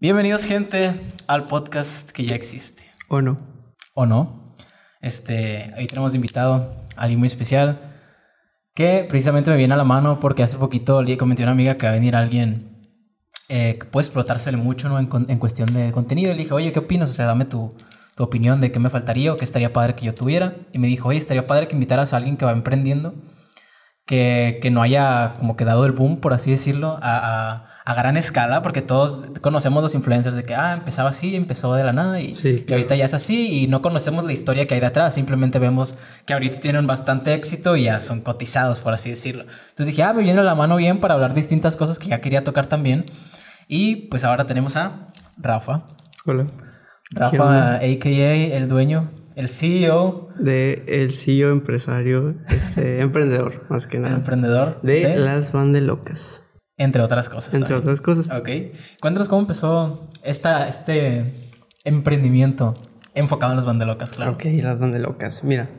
Bienvenidos, gente, al podcast que ya existe. ¿O no? ¿O no? Este, ahí tenemos invitado a alguien muy especial que precisamente me viene a la mano porque hace poquito le comenté a una amiga que va a venir alguien eh, que puede explotársele mucho ¿no? en, con- en cuestión de contenido. Y le dije, oye, ¿qué opinas? O sea, dame tu, tu opinión de qué me faltaría o qué estaría padre que yo tuviera. Y me dijo, oye, estaría padre que invitaras a alguien que va emprendiendo que, que no haya como que dado el boom, por así decirlo, a, a, a gran escala, porque todos conocemos los influencers de que, ah, empezaba así, empezó de la nada y, Sí, y ahorita ya es así y no conocemos la historia que hay detrás, simplemente vemos que ahorita tienen bastante éxito y ya son cotizados, por así decirlo. Entonces dije, ah, me viene la mano bien para hablar distintas cosas que ya quería tocar también. Y pues ahora tenemos a Rafa. Hola. Rafa, a.k.a. el dueño, el CEO, De el CEO empresario, este, emprendedor, más que el nada. emprendedor De de- las Bandelocas, entre otras cosas. entre también. otras cosas. Ok. Cuéntanos cómo empezó esta, este emprendimiento enfocado en las bandelocas, claro. Ok, las Bandelocas. Mira.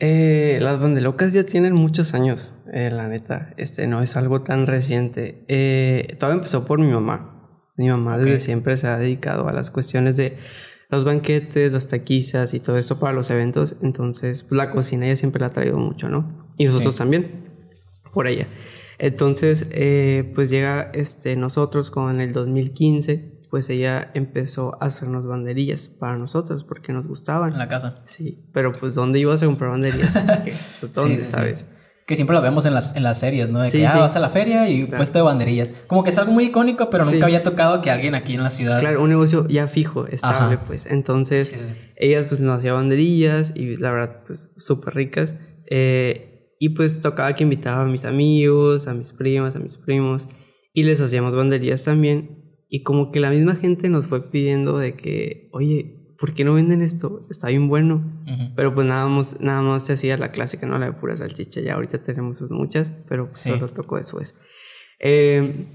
Eh, las Bandelocas ya tienen muchos años, eh, la neta. Este no es algo tan reciente. Eh, todo empezó por mi mamá. Mi mamá desde siempre se ha dedicado a las cuestiones de los banquetes, las taquizas y todo esto para los eventos. Entonces, pues, la cocina ella siempre la ha traído mucho, ¿no? Y nosotros Sí. también, por ella. Entonces, eh, pues llega este, nosotros con el 2015, pues ella empezó a hacernos banderillas para nosotros porque nos gustaban. En la casa. Sí, pero pues ¿dónde ibas a comprar banderillas? ¿Dónde, Sí, sí, sí. sabes? Que siempre lo vemos en las, en las series, ¿no? De Sí, que ah, sí. vas a la feria y Claro. puesto de banderillas. Como que es algo muy icónico, pero Sí. nunca había tocado que alguien aquí en la ciudad. Claro, un negocio ya fijo, estable, Ajá. pues. Entonces, ellas pues nos hacían banderillas y la verdad, pues súper ricas. Eh, y pues tocaba que invitaba a mis amigos, a mis primas, a mis primos y les hacíamos banderillas también. Y como que la misma gente nos fue pidiendo de que, oye, ¿por qué no venden esto? Está bien bueno. Ujú. Pero pues nada más, nada más se hacía la clásica, ¿no? La de pura salchicha. Ya ahorita tenemos muchas, pero pues, Sí. solo tocó después. Eh,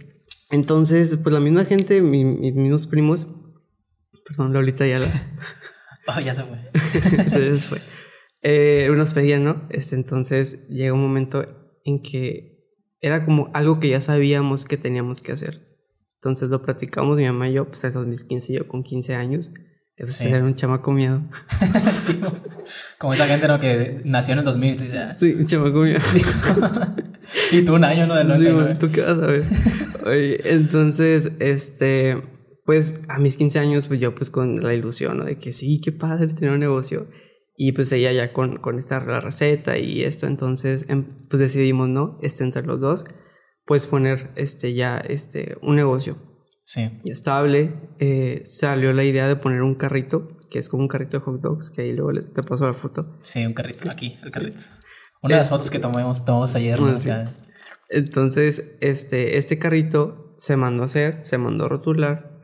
entonces, pues la misma gente, mi- mis mismos primos, perdón, Lolita ya la... Oh, ya se fue. se les fue. Eh, nos pedían, ¿no? Este, entonces llega un momento en que era como algo que ya sabíamos que teníamos que hacer. Entonces lo platicamos mi mamá y yo, pues en 2015 yo con 15 años. Pues Sí. era un chamaco miedo. Sí, como esa gente, ¿no? Que nació en el 2000. y dice, ah, Sí, un chamaco miedo. y tú un año, ¿no? Del Sí, 99. man, ¿tú qué vas a ver? Oye, entonces, este, pues a mis 15 años, pues yo pues con la ilusión, ¿no? De que sí, qué padre tener un negocio. Y pues ella ya con, con esta la receta y esto, entonces, em, pues decidimos, ¿no? Este, entre los dos, pues poner, este, ya, este, un negocio Sí. ya estable. Eh, salió la idea de poner un carrito, que es como un carrito de hot dogs, que ahí luego te paso la foto. Sí, un carrito. Aquí, el carrito. Una de las fotos que tomamos, tomamos ayer, ¿no? Ah, sí. Entonces, este, este carrito se mandó a hacer, se mandó a rotular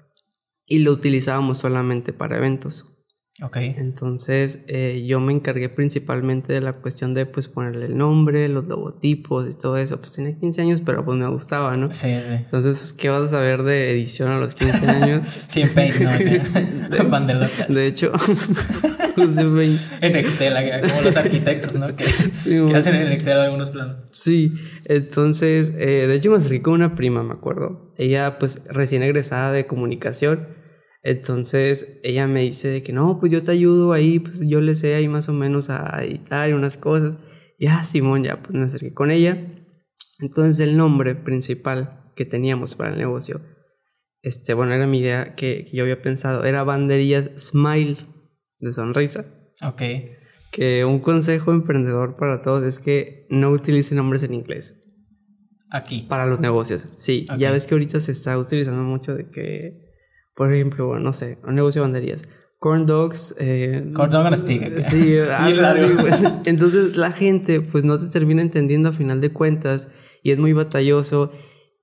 y lo utilizábamos solamente para eventos. Ok. Entonces, eh, yo me encargué principalmente de la cuestión de pues ponerle el nombre, los logotipos y todo eso. Pues tenía 15 años, pero pues me gustaba, ¿no? Sí, sí. Entonces, pues, ¿qué vas a saber de edición a los 15 años? Sí, en Paint, ¿no? Bandelocas. De hecho, usé 20. En Excel, acá, como los arquitectos, ¿no? Que, Sí, que man. hacen en Excel algunos planos. Sí, entonces, eh, de hecho me acerqué con una prima, me acuerdo. Ella, pues, recién egresada de comunicación. Entonces, ella me dice de que no, pues yo te ayudo ahí, pues yo le sé ahí más o menos a editar y unas cosas. Y ah, Simón, ya, pues me acerqué con ella. Entonces, el nombre principal que teníamos para el negocio, este, bueno, era mi idea que, que yo había pensado, era banderillas Smile, de sonrisa. Ok. Que un consejo emprendedor para todos es que no utilicen nombres en inglés. Aquí. Para los negocios, sí. Ya ves que ahorita se está utilizando mucho de que, por ejemplo, no sé, un negocio de banderías. Corn dogs. Eh, Corn dog on a stick. Sí, largo. así, pues. Entonces la gente pues no te termina entendiendo a final de cuentas y es muy batalloso.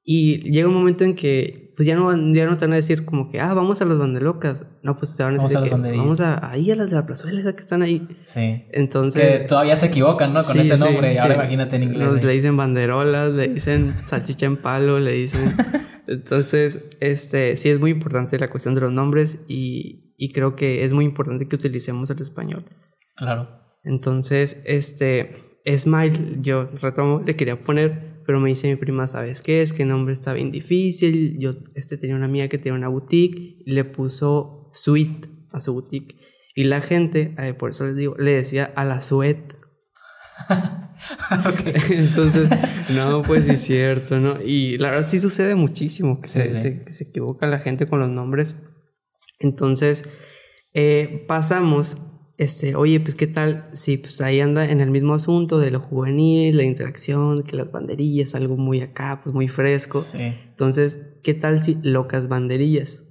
Y llega un momento en que pues ya no, ya no te van a decir como que, ah, vamos a las bandelocas. No, pues te van a Vamos decir a las que vamos a, ahí a las de la plazuela, esas que están ahí. Sí. Entonces... Que todavía se equivocan, ¿no? Con Sí, ese sí, nombre. y ahora sí. imagínate en inglés. ¿eh? le dicen banderolas, le dicen salchicha en palo, le dicen. Entonces, este, sí es muy importante la cuestión de los nombres y, y creo que es muy importante que utilicemos el español. Claro. Entonces, este, Smile, yo retomo, le quería poner pero me dice mi prima, ¿sabes qué? Es que el nombre está bien difícil. Yo este, tenía una amiga que tenía una boutique y le puso suite a su boutique. Y la gente, eh, por eso les digo, le decía a la suet. Entonces, no, pues sí es cierto, ¿no? Y la verdad sí sucede muchísimo que, se, Se, se, equivoca la gente con los nombres. Entonces, eh, pasamos, este, oye, pues qué tal si pues ahí anda en el mismo asunto de lo juvenil, la interacción, que las banderillas, algo muy acá, pues muy fresco. Sí. Entonces, ¿qué tal si locas banderillas?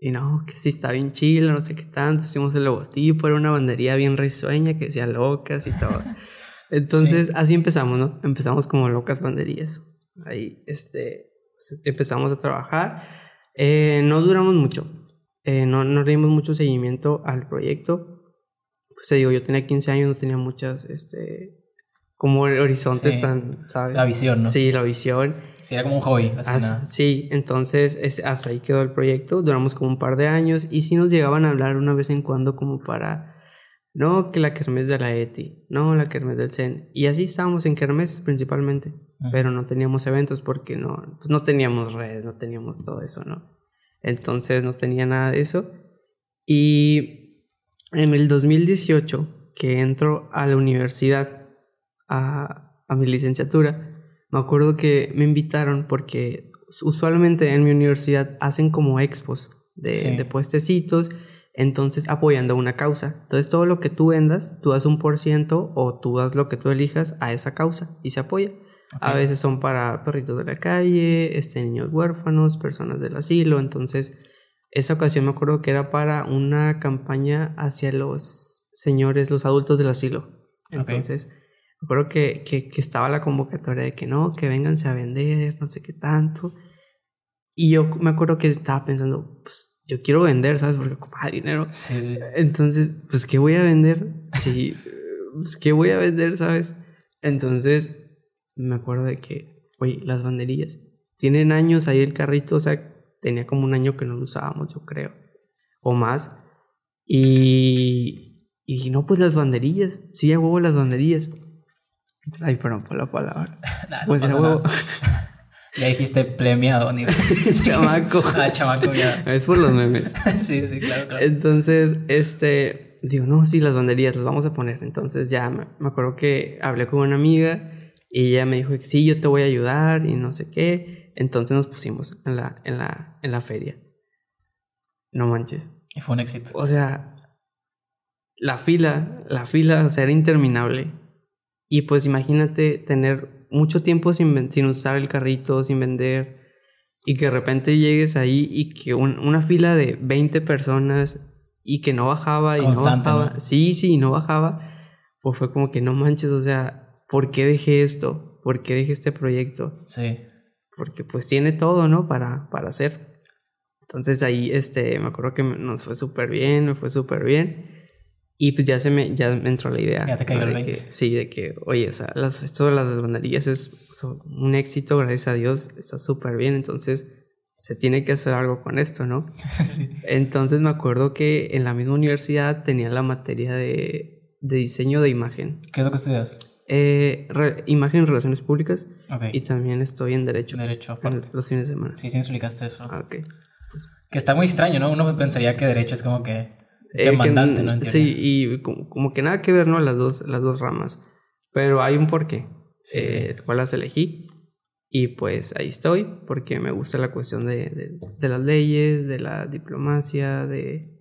Y no, que sí está bien chido, no sé qué tanto. Hicimos el logotipo, era una bandería bien risueña que decía locas y todo. Entonces, así empezamos, ¿no? Empezamos como locas banderillas. Ahí, este, pues, empezamos a trabajar. Eh, no duramos mucho. Eh, no, no dimos mucho seguimiento al proyecto. Pues te digo, yo tenía 15 años, no tenía muchas, este, como horizontes tan, ¿sabes? La visión, ¿no? Sí, la visión. Sí, era como un hobby, así nada. Sí, entonces hasta ahí quedó el proyecto, duramos como un par de años y sí nos llegaban a hablar una vez en cuando como para, no, que la kermés de la ETI, no, la kermés del CEN. Y así estábamos en kermés principalmente, pero no teníamos eventos porque no, pues no teníamos redes, no teníamos todo eso, ¿no? Entonces no tenía nada de eso. Y en el 2018, que entro a la universidad, a, a mi licenciatura, me acuerdo que me invitaron porque usualmente en mi universidad hacen como expos de, de puestecitos, entonces apoyando una causa. Entonces todo lo que tú vendas, tú das un por ciento o tú das lo que tú elijas a esa causa y se apoya. A veces son para perritos de la calle, este, niños huérfanos, personas del asilo. Entonces, esa ocasión me acuerdo que era para una campaña hacia los señores, los adultos del asilo. Entonces, Recuerdo que, que, que, estaba la convocatoria de que no, que vénganse a vender, no sé qué tanto. Y yo me acuerdo que estaba pensando, pues yo quiero vender, ¿sabes? Porque ocupa dinero. Sí, sí. Entonces, pues, ¿qué voy a vender? Sí, pues, ¿qué voy a vender, ¿sabes? Entonces, me acuerdo de que, oye, las banderillas. Tienen años ahí el carrito, o sea, tenía como un año que no lo usábamos, yo creo. O más. Y, y no, pues las banderillas. Sí, a huevo las banderillas. Ay, perdón por la palabra. pues no Ya dijiste premiado, ni chamaco. ah, chamaco, ya. Es por los memes. sí, sí, claro, claro. Entonces, este, digo, no, sí, las banderías las vamos a poner. Entonces ya me, me acuerdo que hablé con una amiga y ella me dijo que sí, yo te voy a ayudar y no sé qué. Entonces nos pusimos en la, en la, en la feria. No manches. Y fue un éxito. O sea, la fila, la fila, o sea, era interminable. Y pues imagínate tener mucho tiempo sin, sin usar el carrito, sin vender, y que de repente llegues ahí y que una fila de 20 personas y que no bajaba y no bajaba. Sí, sí, no bajaba. Pues fue como que no manches, o sea, ¿por qué dejé esto? ¿Por qué dejé este proyecto? Sí. Porque pues tiene todo, ¿no? Para, para hacer. Entonces ahí, este, me acuerdo que nos fue súper bien, me fue súper bien. Y pues ya se me, ya me entró la idea. Ya te cayó el 20. sí, de que, oye, o sea, las, esto de las banderillas es un éxito, gracias a Dios, está súper bien, entonces se tiene que hacer algo con esto, ¿no? sí. Entonces me acuerdo que en la misma universidad tenía la materia de, de diseño de imagen. ¿Qué es lo que estudias? Eh, imagen y relaciones públicas. Okay. Y también estoy en Derecho. Derecho, aparte. Los fines de semana. Sí, sí explicaste eso. Ah, ok. Pues, que está muy extraño, ¿no? Uno pensaría que Derecho es como que demandante, eh, ¿no? Sí, y como, que nada que ver, ¿no? Las dos, las dos ramas. Pero hay un porqué, sí, eh, cuál las elegí. Y pues ahí estoy, porque me gusta la cuestión de, de, las leyes, de la diplomacia, de,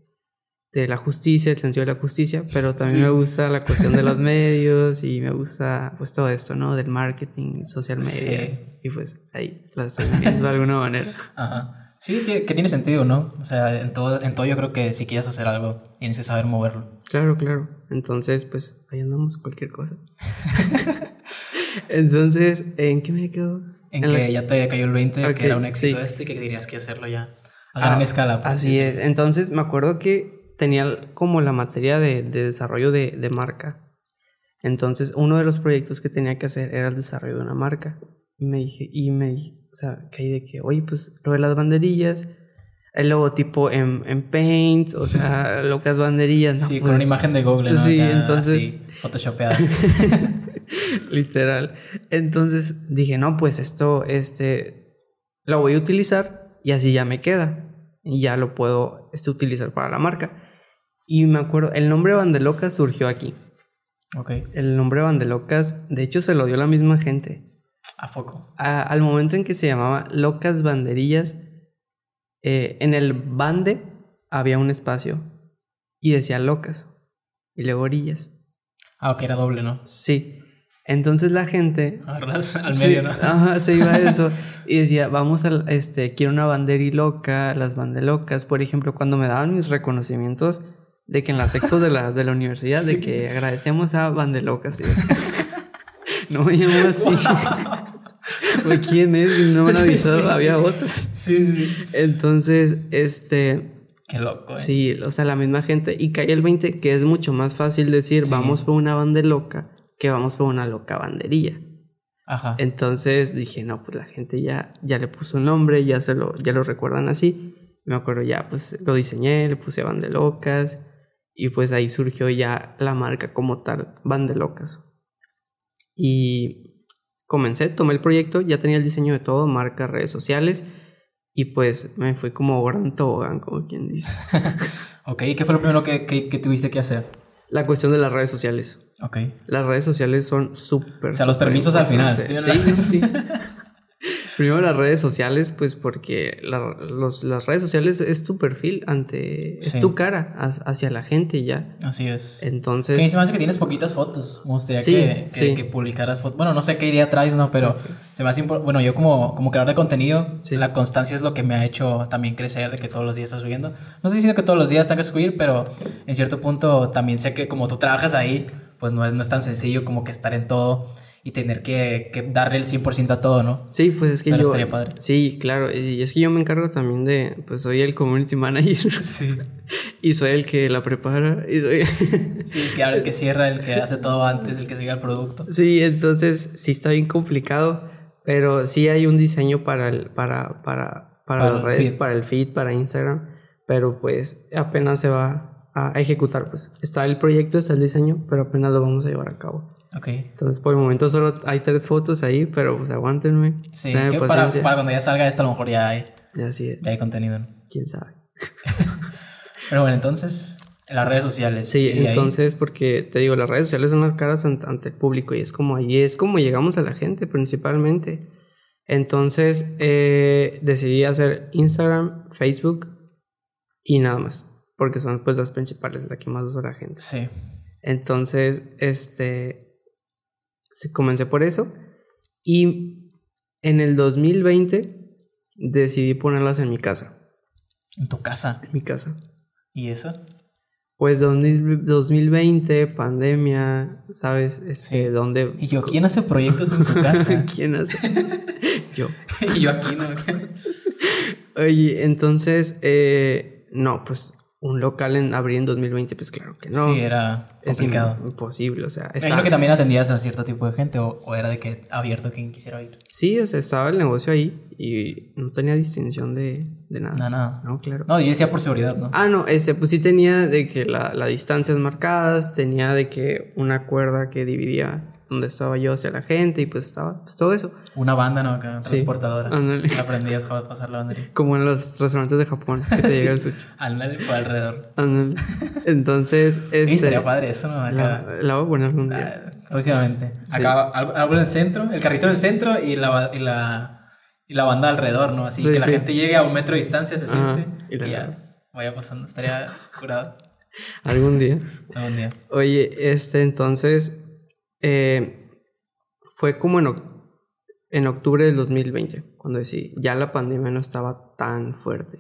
de, la justicia, el sentido de la justicia, pero también me gusta la cuestión de los medios y me gusta pues todo esto, ¿no? Del marketing, social media. Y pues ahí las estoy viendo de alguna manera. Ajá. Sí, que tiene sentido, ¿no? O sea, en todo, en todo yo creo que si quieres hacer algo, tienes que saber moverlo. Claro, claro. Entonces, pues ahí andamos cualquier cosa. Entonces, ¿en qué me quedo? En, que ya te cayó el 20, que era un éxito este, que dirías que hacerlo ya a gran ah, escala. Pues, así es. Entonces, me acuerdo que tenía como la materia de, de desarrollo de, de marca. Entonces, uno de los proyectos que tenía que hacer era el desarrollo de una marca. Y me dije, y me dije, o sea, que hay de que, oye, pues lo de las banderillas, el logotipo en, en Paint, o sea, lo que es banderillas, ¿no? Sí, pues, con una imagen de Google, ¿no? Sí, entonces. Sí, photoshopeada. Literal. Entonces dije, no, pues esto, este, lo voy a utilizar y así ya me queda. Y ya lo puedo este, utilizar para la marca. Y me acuerdo, el nombre Bandelocas surgió aquí. Ok. El nombre Bandelocas, de hecho, se lo dio la misma gente. ¿A poco? A- al momento en que se llamaba Locas Banderillas, eh, en el bande había un espacio y decía locas y luego orillas. Ah, ok, era doble, ¿no? Sí. Entonces la gente Agarras Al Sí, medio, ¿no? Ajá, se iba a eso. Y decía, vamos a, este, quiero una banderi loca, las bandelocas. Por ejemplo, cuando me daban mis reconocimientos de que en las exos de la, de la universidad, de que agradecemos a bandelocas. y- no me llamo así. ¿Quién es? Y No me han avisado, sí, había sí. otros. Sí, sí. Entonces, este, Qué loco, eh. sí, o sea, la misma gente. Y cae el 20, que es mucho más fácil decir, vamos por una bandeloca, que vamos por una loca banderilla. Ajá. Entonces dije, no, pues la gente ya, ya le puso un nombre, ya se lo, ya lo recuerdan así. Me acuerdo ya, pues lo diseñé, le puse Van de Locas y pues ahí surgió ya la marca como tal, Van de Locas. Y comencé, tomé el proyecto, ya tenía el diseño de todo, marca, redes sociales y pues me fui como gran tobogán, como quien dice. Ok, ¿y qué fue lo primero que, que, que tuviste que hacer? La cuestión de las redes sociales. Ok. Las redes sociales son súper. O sea, los permisos al final. Sí, sí. Primero las redes sociales, pues porque la- los- las redes sociales es tu perfil ante... Es Sí. tu cara ha- hacia la gente y ya. Así es. Entonces... Que se me hace que tienes poquitas fotos. Me gustaría Sí, que, que, sí. que publicaras fotos. Bueno, no sé qué idea traes, ¿no? Pero se me hace impor- Bueno, yo como, como creador de contenido, la constancia es lo que me ha hecho también crecer de que todos los días estás subiendo. No estoy diciendo que todos los días tengas que subir, pero en cierto punto también sé que como tú trabajas ahí, pues no es, no es tan sencillo como que estar en todo y tener que, que darle el 100% a todo, ¿no? Sí, pues es que Pero yo... estaría padre. Sí, claro. Y es que yo me encargo también de... Pues soy el community manager. Sí. y soy el que la prepara. Y soy... Sí, el que, el que cierra, el que hace todo antes, el que sigue el producto. Sí, entonces sí está bien complicado, pero sí hay un diseño para el, para, para, para, Para las redes, feed. para el feed, para Instagram, pero pues apenas se va a ejecutar, pues. Está el proyecto, está el diseño, pero apenas lo vamos a llevar a cabo. Ok. Entonces por el momento solo hay tres fotos ahí, pero pues aguántenme. Sí, que para, cuando ya salga esto a lo mejor ya hay, así es, ya hay contenido, ¿no? quién sabe. Pero bueno, entonces, en las redes sociales. Sí, ahí- entonces, porque te digo, las redes sociales son las caras ante, el público y es como ahí es como llegamos a la gente principalmente. Entonces, eh, decidí hacer Instagram, Facebook y nada más, porque son pues las principales, las que más usa la gente. Sí. Entonces, este, comencé por eso y en el 2020 decidí ponerlas en mi casa, En tu casa. en mi casa. ¿Y eso? Pues 2000 2020, pandemia, ¿sabes? Este, Sí. ¿dónde? Y yo, ¿quién hace proyectos en su casa? ¿Quién hace? Yo. y yo aquí, ¿no? Oye, entonces, eh, no, pues un local en abrir en 2020, pues claro que no. Sí, era complicado. im- imposible, o sea, imagino que también atendías a cierto tipo de gente o, o era de que abierto quien quisiera ir. Sí, o sea, estaba el negocio ahí y no tenía distinción de, de nada. No, no. No, claro. No, yo decía por seguridad, ¿no? Ah, no, ese, pues sí tenía de que la, las distancias marcadas, tenía de que una cuerda que dividía donde estaba yo hacia la gente y pues estaba, pues todo eso. Una banda, ¿no? Acá, transportadora. ándale. Aprendías para pasar la bandería. Como en los restaurantes de Japón, que te llega el sushi. Ándale por alrededor. Ándale. Entonces, este, estaría padre eso, ¿no? Acá. la, la voy a poner algún día. Ah, próximamente. Acá algo, en el centro, el carrito en el centro y la, y la, y la banda alrededor, ¿no? Así Sí, que la sí. gente llegue a un metro de distancia, se Ajá, siente y y, ya vaya pasando. Estaría curado Algún día. algún día. Oye, este, entonces, eh, fue como en, en octubre del 2020, cuando decidí, ya la pandemia no estaba tan fuerte.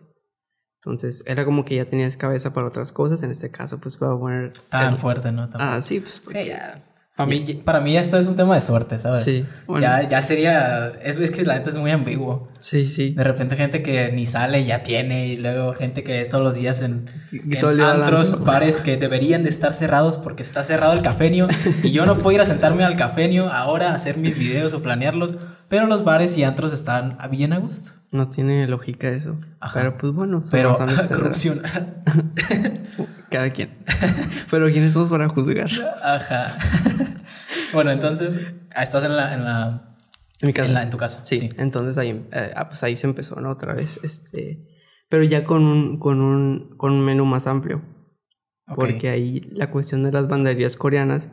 Entonces, era como que ya tenías cabeza para otras cosas. En este caso, pues voy a poner... Tan el- fuerte, ¿no? Tan- Ah, sí, pues... porque- Sí, ya. Para mí, para mí esto es un tema de suerte, ¿sabes? Sí, bueno. Ya, ya sería... Eso es que la neta es muy ambiguo. Sí, sí. De repente gente que ni sale ya tiene y luego gente que es todos los días en, antros, bares que deberían de estar cerrados porque está cerrado el cafenio y yo no puedo ir a sentarme al cafenio ahora a hacer mis videos o planearlos, pero los bares y antros están a bien a gusto. No tiene lógica eso. Ajá. Pero pues bueno, Pero corrupción. Cada quien. Pero ¿quiénes somos para juzgar? Ajá. Bueno, entonces, ah, estás en la, en la, En mi casa. en, la- en tu casa. Sí, entonces ahí, eh, ah, pues ahí se empezó, ¿no? Otra vez, este, pero ya con un, con un, con un menú más amplio, Ok. porque ahí la cuestión de las banderías coreanas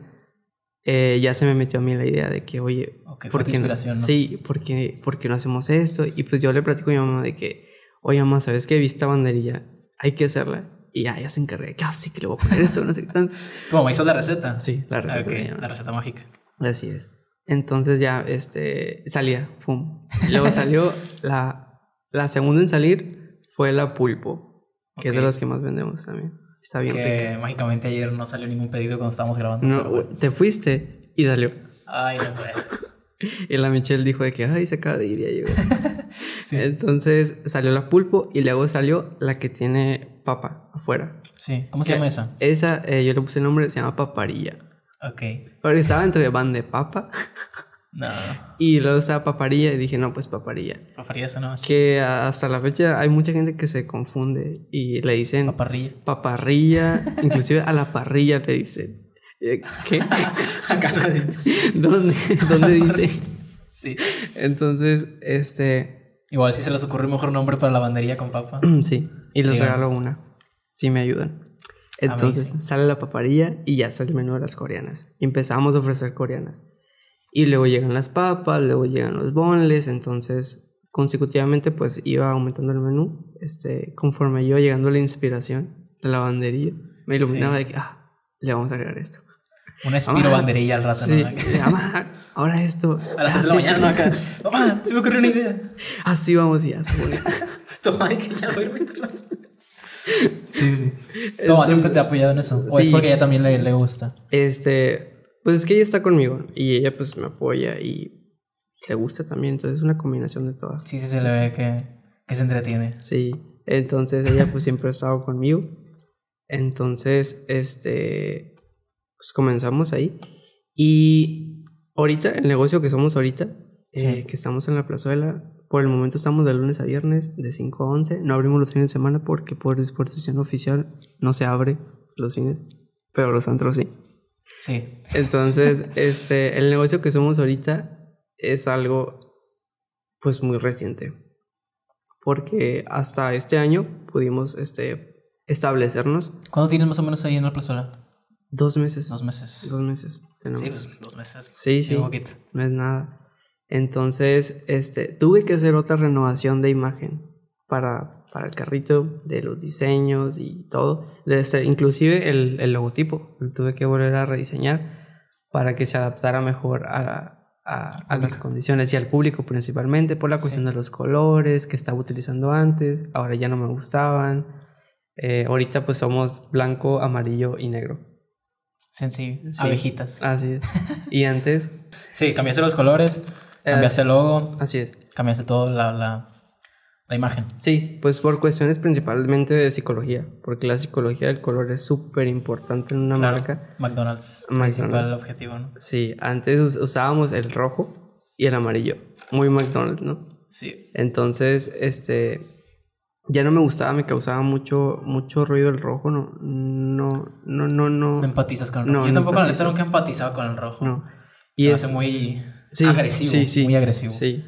eh, ya se me metió a mí la idea de que, oye, Ok, fue ¿por qué no? ¿no? Sí, porque, porque no hacemos esto? Y pues yo le platico a mi mamá de que, oye, mamá, ¿sabes qué? Vi esta banderilla, hay que hacerla. Y ya, ella se encarga de que, ah, sí, que le voy a poner esto, no sé qué tanto. ¿Tu mamá hizo la receta? Sí, la receta Ok, de mi mamá. la receta mágica. Así es. Entonces ya, este, salía, pum. Luego salió la, la segunda en salir fue la pulpo, que es de las que más vendemos también. Está bien Que rica. mágicamente ayer no salió ningún pedido cuando estábamos grabando. No, pero bueno. te fuiste y salió. Ay, no puede. Y la Michelle dijo de que, ay, se acaba de ir ya llegó. Sí. Entonces salió la pulpo y luego salió la que tiene papa afuera. Sí, ¿cómo se Que llama esa? Esa, eh, yo le puse el nombre, se llama paparilla. Ok. Pero estaba entre van de papa No, y luego estaba paparilla y dije, no, pues paparilla. paparilla eso no. que hasta la fecha hay mucha gente que se confunde y le dicen Paparrilla. paparrilla, inclusive a la parrilla le dicen. Eh, ¿Qué? Acá no dice. ¿Dónde? ¿Dónde dice? Sí. Entonces, este, Igual si se les ocurre un mejor nombre para la bandería con papa. sí, y les Digan. regalo una, si me ayudan. Entonces sale la paparilla y ya sale el menú de las coreanas. Y empezamos a ofrecer coreanas. Y luego llegan las papas, luego llegan los bonles, entonces consecutivamente pues iba aumentando el menú, este, conforme iba llegando la inspiración de la banderilla, me iluminaba de que, ah, le vamos a agregar esto. Una espiro banderilla al rato, Sí, ¿no? Ahora esto. A las Ah, 3 de la mañana. Acá. Mamá, se me ocurrió una idea. Así vamos y ya se pone. Toma, que ya voy. Sí, sí. Toma, siempre te ha apoyado en eso. O es porque a ella también le, le gusta. Este, pues es que ella está conmigo y ella pues me apoya y le gusta también, entonces es una combinación de todas. Sí, sí, se le ve que, que se entretiene. Sí, entonces ella pues siempre ha estado conmigo. Entonces, este, pues comenzamos ahí. Y ahorita, el negocio que somos ahorita, eh, que estamos en la plazuela, por el momento estamos de lunes a viernes, de 5 a 11. No abrimos los fines de semana porque por disposición oficial no se abre los fines, pero los antros sí. Sí. Entonces, este, el negocio que somos ahorita es algo, pues, muy reciente. Porque hasta este año pudimos, este, establecernos ¿Cuándo tienes más o menos ahí en la plazuela? Dos meses. Dos meses. Dos meses tenemos. Sí, pues, dos meses. Sí, sí. Un poquito. No es nada. Entonces, este, tuve que hacer otra renovación de imagen para, para el carrito, de los diseños y todo. Desde- inclusive el, el logotipo, lo tuve que volver a rediseñar para que se adaptara mejor a, a, a las condiciones y al público principalmente por la cuestión de los colores que estaba utilizando antes, ahora ya no me gustaban. Eh, ahorita pues somos blanco, amarillo y negro. Sencillo. Sí. Abejitas. Así es. Y antes, Sí, cambiaste los colores, cambiaste el logo, así es. cambiaste todo la, la, la imagen. Sí, pues por cuestiones principalmente de psicología, porque la psicología del color es súper importante en una Claro. marca. McDonald's. McDonald's. Principal objetivo, ¿no? Sí, antes us- usábamos el rojo y el amarillo, muy McDonald's, ¿no? Sí. Entonces, este, ya no me gustaba, me causaba mucho, mucho ruido el rojo, no, no, no, no, no. No empatizas con el rojo. No, Yo no tampoco, la neta, nunca he empatizado con el rojo. no. Se Y me es hace muy sí, agresivo. sí, sí, Muy agresivo. Sí.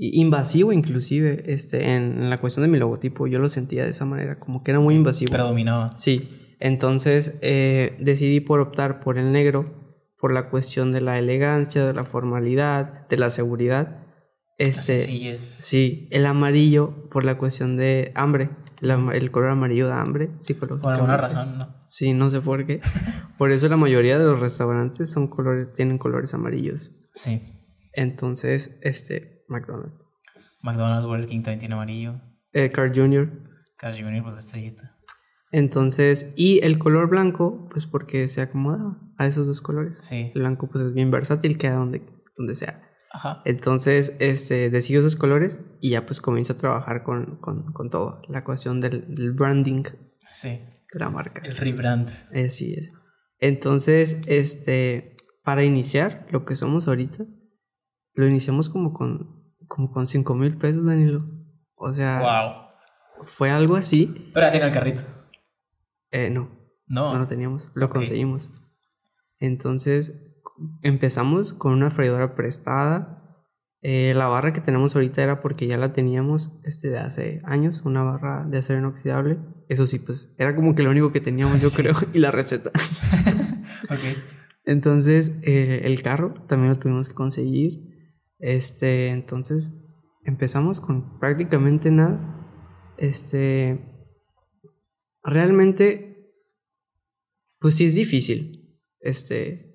Invasivo inclusive, este, en, en la cuestión de mi logotipo, yo lo sentía de esa manera, como que era muy invasivo. Predominaba. Sí, entonces eh, decidí por optar por el negro, por la cuestión de la elegancia, de la formalidad, de la seguridad. Este, sencillez. sí, el amarillo por la cuestión de hambre, el, color amarillo da hambre psicológicamente. Por alguna razón, ¿no? Sí, no sé por qué. Por eso la mayoría de los restaurantes son colores, tienen colores amarillos. Sí. Entonces, este, McDonald's. McDonald's, Burger King también tiene amarillo. Eh, Carl Jr. Carl Jr. pues la estrellita. Entonces, y el color blanco, pues porque se acomodaba a esos dos colores. Sí. El blanco pues es bien versátil, queda donde, donde sea. Ajá. Entonces, este, decido esos colores y ya pues comienzo a trabajar con, con, con todo. La cuestión del, del branding Sí. de la marca. El rebrand. Así es. Entonces, este, para iniciar lo que somos ahorita, lo iniciamos como con, como con 5 mil pesos, Danilo. O sea, Wow. fue algo así. Pero ya tiene el carrito. Eh, no, No. no lo teníamos, lo conseguimos. Entonces, empezamos con una freidora prestada. Eh, la barra que tenemos ahorita era porque ya la teníamos este, de hace años, una barra de acero inoxidable. Eso sí, pues era como que lo único que teníamos, yo creo, y la receta. Ok. Entonces, eh, el carro también lo tuvimos que conseguir. Este, entonces, empezamos con prácticamente nada. Este, realmente, pues sí es difícil. Este,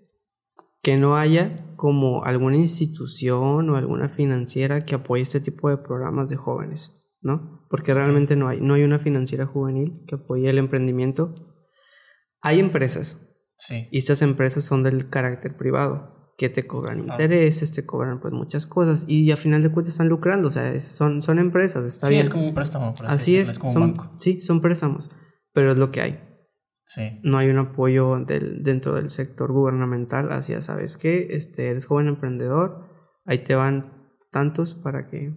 que no haya como alguna institución o alguna financiera que apoye este tipo de programas de jóvenes, ¿no? Porque realmente no hay, no hay una financiera juvenil que apoye el emprendimiento. Hay empresas, Sí. y estas empresas son del carácter privado, que te cobran intereses, te cobran pues muchas cosas y a final de cuentas están lucrando, o sea, es- son, son empresas, está Sí, bien. es como un préstamo. por Así Es como son, un banco. sí, son préstamos, pero es lo que hay. Sí. No hay un apoyo del, dentro del sector gubernamental hacia, ¿sabes qué? Este, eres joven emprendedor, ahí te van tantos para que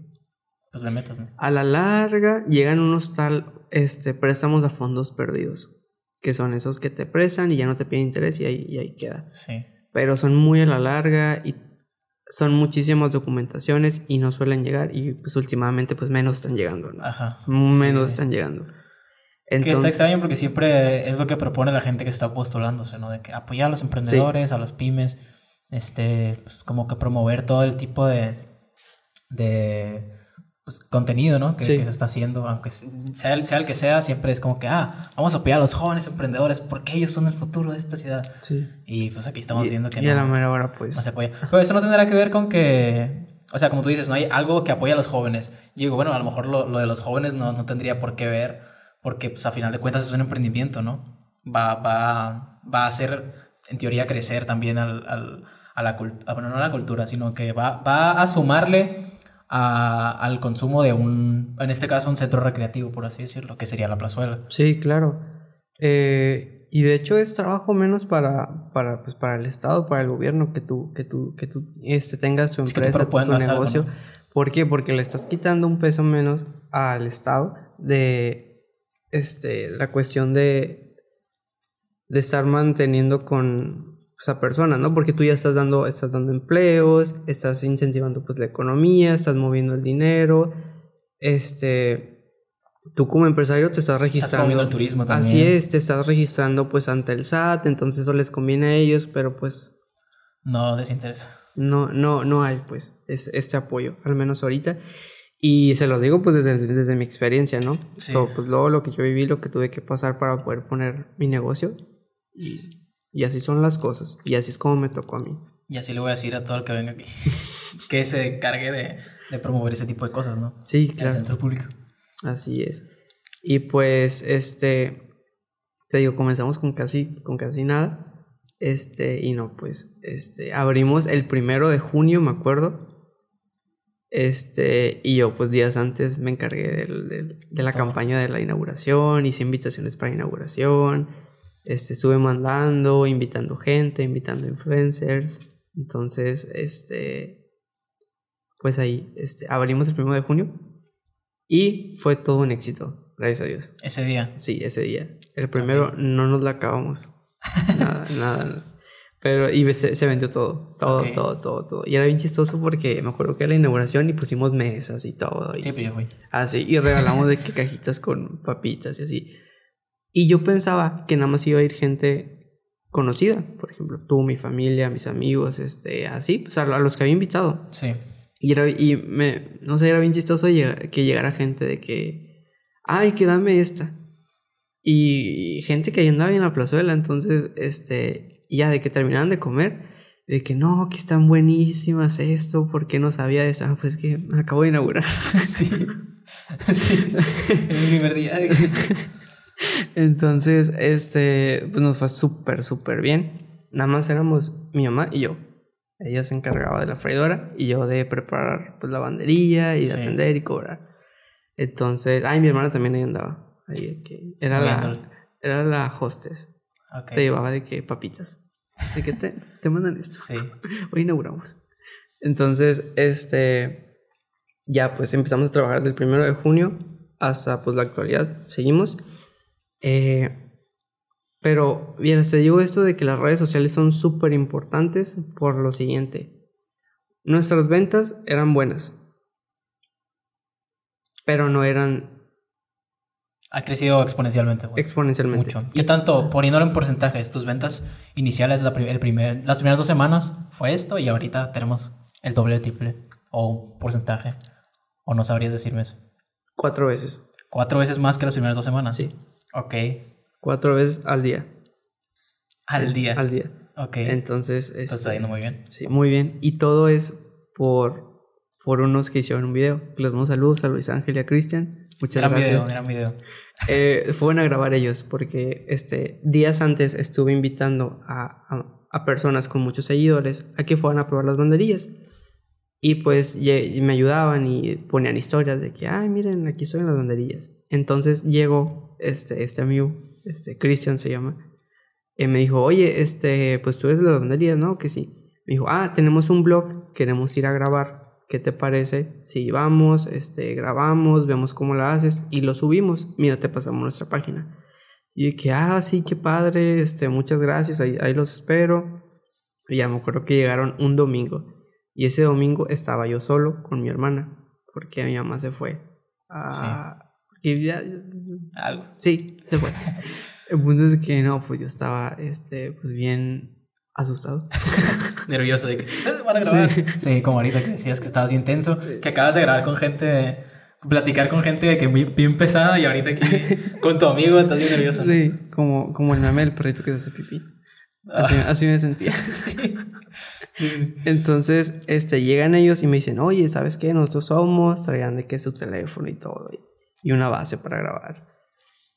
Pues le metas, ¿no? a la larga llegan unos tal este, préstamos a fondos perdidos, que son esos que te prestan y ya no te piden interés y ahí, y ahí queda. Sí. Pero son muy a la larga y son muchísimas documentaciones y no suelen llegar y pues últimamente pues menos están llegando, ¿no? Ajá. Menos Sí. están llegando. Que está Entonces, extraño porque siempre es lo que propone la gente que está postulándose, ¿no? De que apoyar a los emprendedores, a los pymes, este, pues como que promover todo el tipo de, de pues, contenido, ¿no? Que, Sí. que se está haciendo, aunque sea el, sea el que sea, siempre es como que, ah, vamos a apoyar a los jóvenes emprendedores porque ellos son el futuro de esta ciudad. sí. Y pues aquí estamos Y, viendo que y a la no, mera hora pues... no se apoya. Pero eso no tendrá que ver con que, o sea, como tú dices, no hay algo que apoye a los jóvenes. Yo digo, bueno, a lo mejor lo, lo de los jóvenes no, no tendría por qué ver, porque pues a final de cuentas es un emprendimiento, ¿no? Va, va, va a hacer, en teoría, crecer también al, al- a la cultura, bueno, no a la cultura, sino que va, va a sumarle a- al consumo de un, en este caso, un centro recreativo, por así decirlo, que sería la plazuela. Sí, claro. Eh, y de hecho es trabajo menos para, para, pues, para el Estado, para el gobierno, que tú, que tú, que tú este, tengas tu empresa, tu, propongas algo, negocio. ¿no? ¿Por qué? Porque le estás quitando un peso menos al Estado de este, la cuestión de, de estar manteniendo con pues, a personas, ¿no? Porque tú ya estás dando, estás dando empleos, estás incentivando pues la economía, estás moviendo el dinero, este, tú como empresario te estás registrando. promoviendo el turismo también. Así es, te estás registrando pues ante el SAT, entonces eso les conviene a ellos, pero pues No les interesa. no, no, no hay pues es- este apoyo, al menos ahorita. Y se lo digo pues desde, desde mi experiencia, ¿no? Sí. So, pues luego lo que yo viví, lo que tuve que pasar para poder poner mi negocio. Y, y así son las cosas. Y así es como me tocó a mí. Y así le voy a decir a todo el que venga aquí, que se encargue de, de promover ese tipo de cosas, ¿no? Sí, En el claro. centro público. Así es. Y pues, este, te digo, comenzamos con casi, con casi nada. Este, y no, pues, este, abrimos el primero de junio, me acuerdo. Este, y yo, pues, días antes me encargué del- del- de la campaña de la inauguración, hice invitaciones para inauguración. Este, estuve mandando, invitando gente, invitando influencers. Entonces, este, pues ahí, este, abrimos el primero de junio. Y fue todo un éxito, gracias a Dios. Ese día. Sí, ese día. El primero no nos la acabamos. Nada, nada. Pero, y se, se vendió todo, todo, Ok. todo, todo, todo. Y era bien chistoso porque me acuerdo que era la inauguración y pusimos mesas y todo. Y, Sí, pero yo fui. Así, y regalamos de que cajitas con papitas y así. Y yo pensaba que nada más iba a ir gente conocida. Por ejemplo, tú, mi familia, mis amigos, este, así, pues a, a los que había invitado. Sí. Y, era, y me, no sé, era bien chistoso que llegara gente de que, ay, que dame esta. Y gente que ahí andaba en la plazuela, entonces, este, y ya de que terminaban de comer, de que no, que están buenísimas esto, ¿por qué no sabía de eso? Ah, pues que me acabo de inaugurar. Sí. sí. El primer día. Entonces, este, pues nos fue súper, súper bien. Nada más éramos mi mamá y yo. Ella se encargaba de la freidora y yo de preparar pues la banderilla y de Sí. atender y cobrar. Entonces, ay, mi hermana también ahí andaba. Ahí que era la, era la hostess. Te llevaba de que papitas. De que te, te mandan esto. Sí. Hoy inauguramos. Entonces, este, ya pues empezamos a trabajar del primero de junio hasta pues la actualidad. Seguimos. Eh, Pero, bien, te digo esto de que las redes sociales son súper importantes por lo siguiente. Nuestras ventas eran buenas, pero no eran Ha crecido exponencialmente. pues. exponencialmente. Mucho. ¿Qué tanto, poniéndolo en porcentajes, tus ventas iniciales, la el primer, las primeras dos semanas fue esto y ahorita tenemos el doble, el triple o un porcentaje? ¿O no sabrías decirme eso? Cuatro veces. ¿Cuatro veces más que las primeras dos semanas? Sí. Ok. Cuatro veces al día. Al día. Al día. Ok. Entonces, este, está yendo muy bien. Sí, muy bien. Y todo es por, por unos que hicieron un video. Les mando saludos a Luis Ángel y a Cristian. Muchas Gran gracias. video, gran video. Eh, fueron a grabar ellos porque este, días antes estuve invitando a, a- personas con muchos seguidores a que fueran a probar las banderillas. Y pues me ayudaban y ponían historias de que, ay, miren, aquí estoy en las banderillas. Entonces llegó este, este amigo, este, Cristian se llama, y me dijo, oye, este, pues tú eres de las banderillas, ¿no? Que sí. Me dijo, ah, tenemos un blog, queremos ir a grabar. ¿Qué te parece? Si vamos, este, grabamos, vemos cómo la haces y lo subimos. Mira, te pasamos nuestra página. Y que, ah, sí, qué padre, este, muchas gracias, ahí, ahí los espero. Y ya me acuerdo que llegaron un domingo. Y ese domingo estaba yo solo con mi hermana, porque mi mamá se fue. a y ya- Algo. Sí, se fue. El punto es que no, pues yo estaba, este, pues bien asustado. Nervioso de que "Eh, van a grabar. Sí. como ahorita que decías que estabas bien tenso, que acabas de grabar con gente, platicar con gente de que muy bien pesada y ahorita aquí con tu amigo estás bien nervioso. ¿no? Sí, como, como el meme del perrito que se hace pipí. Así, así me sentía. Sí. Sí, sí. Entonces, este, llegan ellos y me dicen, oye, ¿sabes qué? Nosotros somos, traían de que su teléfono y todo, y, y una base para grabar.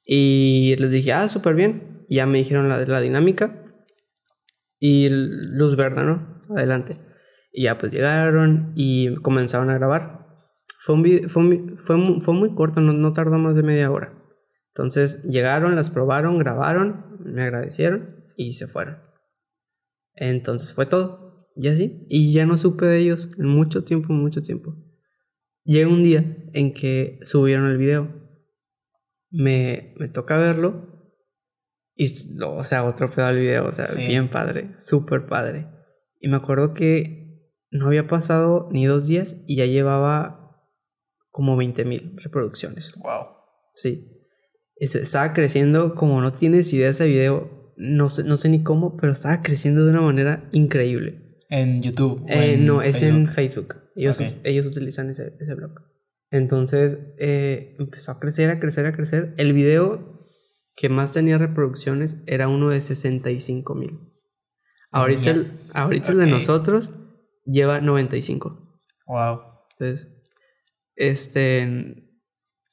Y les dije, ah, súper bien. Y ya me dijeron la de la dinámica. Y luz verde, ¿no? Adelante. Y ya pues llegaron y comenzaron a grabar. Fue, un vide- fue, fue, mu- fue muy corto, no, no tardó más de media hora. Entonces llegaron, las probaron, grabaron, me agradecieron y se fueron. Entonces fue todo. Y así. Y ya no supe de ellos en mucho tiempo, mucho tiempo. Llega un día en que subieron el video. Me, me toca verlo. Y, o sea, otro pedo del video. O sea, Sí. bien padre. Súper padre. Y me acuerdo que no había pasado ni dos días y ya llevaba como 20 mil reproducciones. Wow. Sí. Eso, estaba creciendo como no tienes idea de ese video. No sé, no sé ni cómo, pero estaba creciendo de una manera increíble. En YouTube. Eh, en no, es en Facebook? Ellos, Ok. ellos utilizan ese, ese blog. Entonces eh, empezó a crecer, a crecer, a crecer. El video que más tenía reproducciones era uno de 65 mil. Ahorita, el, ahorita el de nosotros lleva 95. Wow. Entonces, este,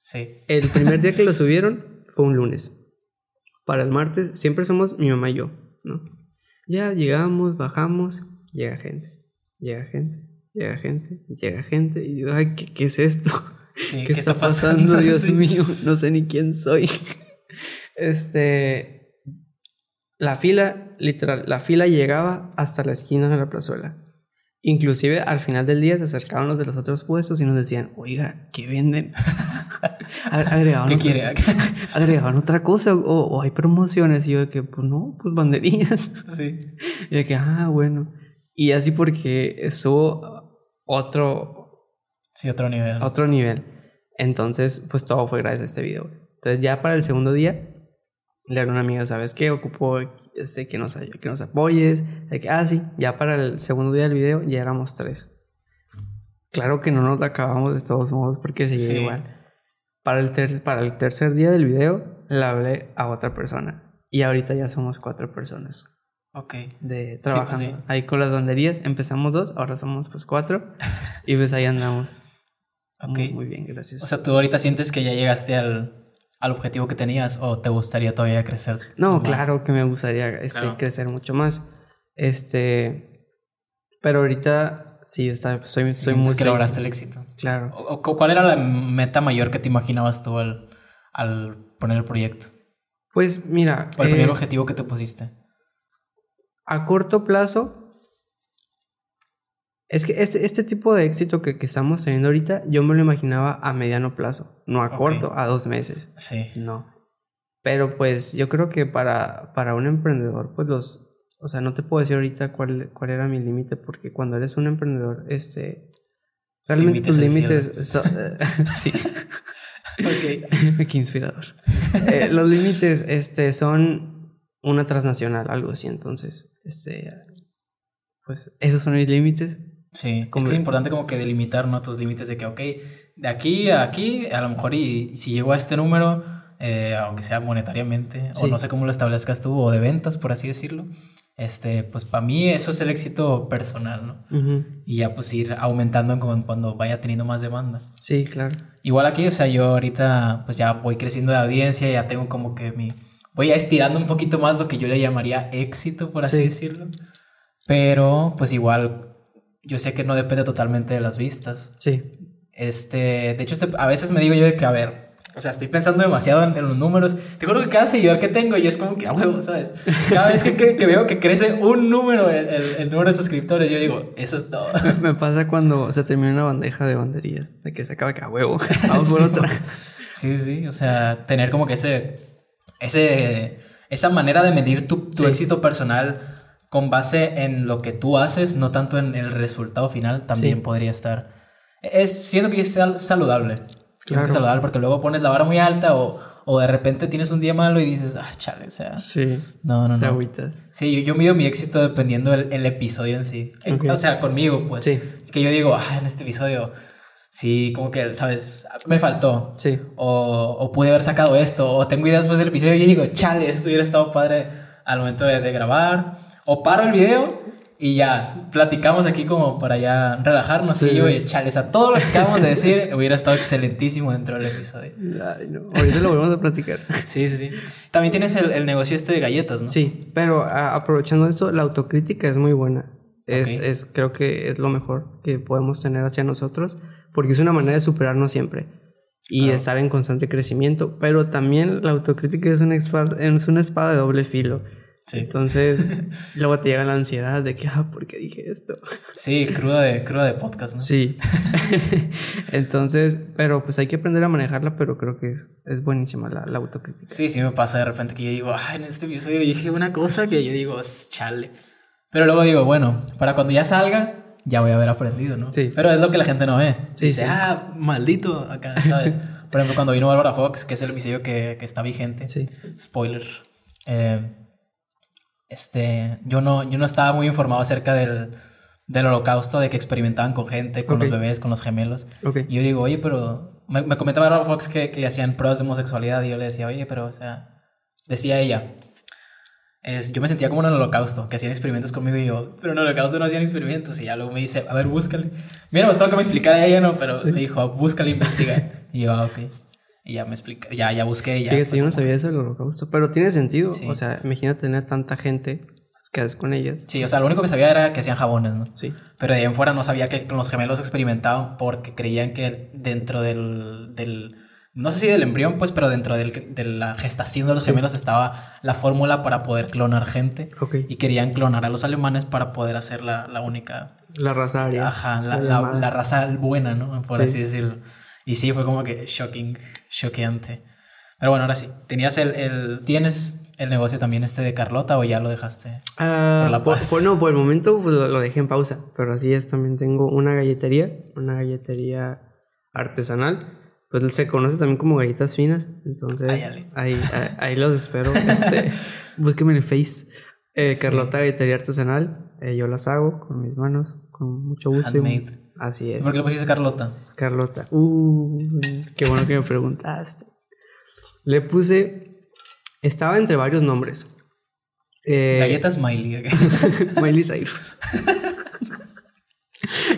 Sí. el primer día que lo subieron fue un lunes. Para el martes siempre somos mi mamá y yo, ¿no? Ya llegamos, bajamos, llega gente, llega gente, llega gente, llega gente. Y digo, ay, ¿qué, qué es esto? Sí, ¿Qué, está, pasando, Dios Sí. mío? No sé ni quién soy. Este. La fila, literal, la fila llegaba hasta la esquina de la plazuela. Inclusive al final del día se acercaban los de los otros puestos y nos decían, oiga, ¿qué venden? Ag- agregaban ¿Qué otra- quiere? agregaban otra cosa o, o hay promociones. Y yo de que, pues no, pues banderillas. Sí. Y de que, ah, bueno. Y así porque estuvo otro, Sí, otro nivel. otro nivel. Entonces, pues todo fue gracias a este video. Entonces, ya para el segundo día, le hablé a una amiga, ¿sabes qué? Ocupo este, que, nos, que nos apoyes. Que, ah, sí, ya para el segundo día del video ya éramos tres. Claro que no nos acabamos de todos modos porque seguía Sí. igual. Para el, ter- para el tercer día del video, le hablé a otra persona. Y ahorita ya somos cuatro personas Ok. de pues trabajando sí. ahí con las banderías. Empezamos dos, ahora somos pues cuatro. y pues ahí andamos. Ok. Muy, muy bien, gracias. O sea, tú ahorita sientes que ya llegaste al, al objetivo que tenías o te gustaría todavía crecer. no, más? claro que me gustaría este, Claro. crecer mucho más. Este, pero ahorita sí está, soy, soy muy que lograste el éxito. Claro. O- o ¿Cuál era la meta mayor que te imaginabas tú al, al poner el proyecto? Pues mira, ¿O el eh, primer objetivo que te pusiste? a corto plazo, es que este, este tipo de éxito que, que estamos teniendo ahorita, yo me lo imaginaba a mediano plazo, no a corto, a dos meses. Sí. No. Pero pues yo creo que para, para un emprendedor, pues los, o sea, no te puedo decir ahorita cuál, cuál era mi límite, porque cuando eres un emprendedor, este, realmente tus límites, sí. ok. Qué inspirador. Eh, los límites, este, son una transnacional, algo así, entonces, este, pues esos son mis límites. Sí, es importante como que delimitar, ¿no? Tus límites de que, ok, de aquí a aquí, a lo mejor y si llego a este número, eh, aunque sea monetariamente, o no sé cómo lo establezcas tú, o de ventas, por así decirlo, este, pues para mí eso es el éxito personal, ¿no? Y ya pues ir aumentando cuando vaya teniendo más demanda. Sí, claro. Igual aquí, o sea, yo ahorita pues ya voy creciendo de audiencia, ya tengo como que mi... Voy a estirando un poquito más lo que yo le llamaría éxito, por así decirlo. Pero pues igual yo sé que no depende totalmente de las vistas. Sí. Este, de hecho, este, a veces me digo yo de que, a ver, o sea, estoy pensando demasiado en, los números. Te juro que cada seguidor que tengo, yo es como que a huevo, ¿sabes? Cada vez que, que, veo que crece un número, el, el, número de suscriptores, yo digo, eso es todo. Me pasa cuando se termina una bandeja de banderillas, de que se acaba que a huevo, vamos por otra. Sí, sí, o sea, tener como que ese, ese, esa manera de medir tu, tu éxito personal con base en lo que tú haces, no tanto en el resultado final, también podría estar. Es, siento que es saludable. Claro. saludable porque luego pones la vara muy alta o, o, de repente tienes un día malo y dices, ah, chale, o sea. Sí. No, no, no. Te agüitas. Sí, yo, yo, mido mi éxito dependiendo del el episodio en sí. O sea, conmigo, pues. Sí. Es que yo digo, ah, en este episodio. Sí, como que, ¿sabes? Me faltó. Sí. O, o pude haber sacado esto. O tengo ideas después del episodio y yo digo, chale, eso hubiera estado padre al momento de, de grabar o paro el video y ya platicamos aquí como para ya relajarnos y yo, chales, a todo lo que acabamos de decir hubiera estado excelentísimo dentro del episodio. Ay, no. Ahorita lo volvemos a platicar. sí, sí, sí. También tienes el, el, negocio este de galletas, ¿no? Sí, pero aprovechando esto, la autocrítica es muy buena. Es, es, creo que es lo mejor que podemos tener hacia nosotros, porque es una manera de superarnos siempre y estar en constante crecimiento. Pero también la autocrítica es una, es una espada de doble filo entonces, luego te llega la ansiedad de que, ah, ¿por qué dije esto? Sí, cruda de, cruda de podcast, ¿no? Sí. Entonces, pero pues hay que aprender a manejarla, pero creo que es, es buenísima la, la, autocrítica. Sí, sí me pasa de repente que yo digo, ah, en este episodio dije una cosa que yo digo, chale. Pero luego digo, bueno, para cuando ya salga, ya voy a haber aprendido, ¿no? Sí. Pero es lo que la gente no ve. Sí, Dice, ah, maldito, acá, ¿sabes? Por ejemplo, cuando vino Bárbara Fox, que es el episodio que, que está vigente. Sí. Spoiler. Eh, este, yo no, yo no estaba muy informado acerca del, del holocausto, de que experimentaban con gente, con los bebés, con los gemelos. Y yo digo, oye, pero me, me comentaba Robert Fox que, que, le hacían pruebas de homosexualidad y yo le decía, oye, pero, o sea, decía ella, es, yo me sentía como en el holocausto, que hacían experimentos conmigo y yo, pero en el holocausto no hacían experimentos. Y ya luego me dice, a ver, búscale. Mira, pues tengo que me explicara ella, ¿no? Pero me dijo, búscale, investiga. y yo, ah, ok. Y ya me explica, ya, ya busqué. Ya Fíjate, yo no sabía eso del holocausto, pero tiene sentido. O sea, imagina tener tanta gente pues, que haces con ellas. Sí, o sea, lo único que sabía era que hacían jabones, ¿no? Sí. Pero de ahí en fuera no sabía que los gemelos experimentaban porque creían que dentro del, del no sé si del embrión, pues, pero dentro del, de la gestación de los gemelos estaba la fórmula para poder clonar gente. Okay. Y querían clonar a los alemanes para poder hacer la, la única... La raza aria. Ajá, la, la, la, raza buena, ¿no? Por así decirlo. Y sí, fue como que shocking choqueante. Pero bueno, ahora sí. ¿Tenías el, el, ¿Tienes el negocio también este de Carlota o ya lo dejaste? Ah, por la paz? Por, no, por el momento pues, lo, dejé en pausa. Pero así es, también tengo una galletería, una galletería artesanal. Pues se conoce también como galletas finas. Entonces, ahí, ahí, los espero. Este, búsquenme en el Face. Eh, Carlota Galletería Artesanal. Eh, yo las hago con mis manos, con mucho gusto. Handmade. Así es. ¿Por qué le pusiste Carlota? Carlota. Uh, qué bueno que me preguntaste. Le puse. Estaba entre varios nombres. Eh, Galletas Miley. Miley Cyrus.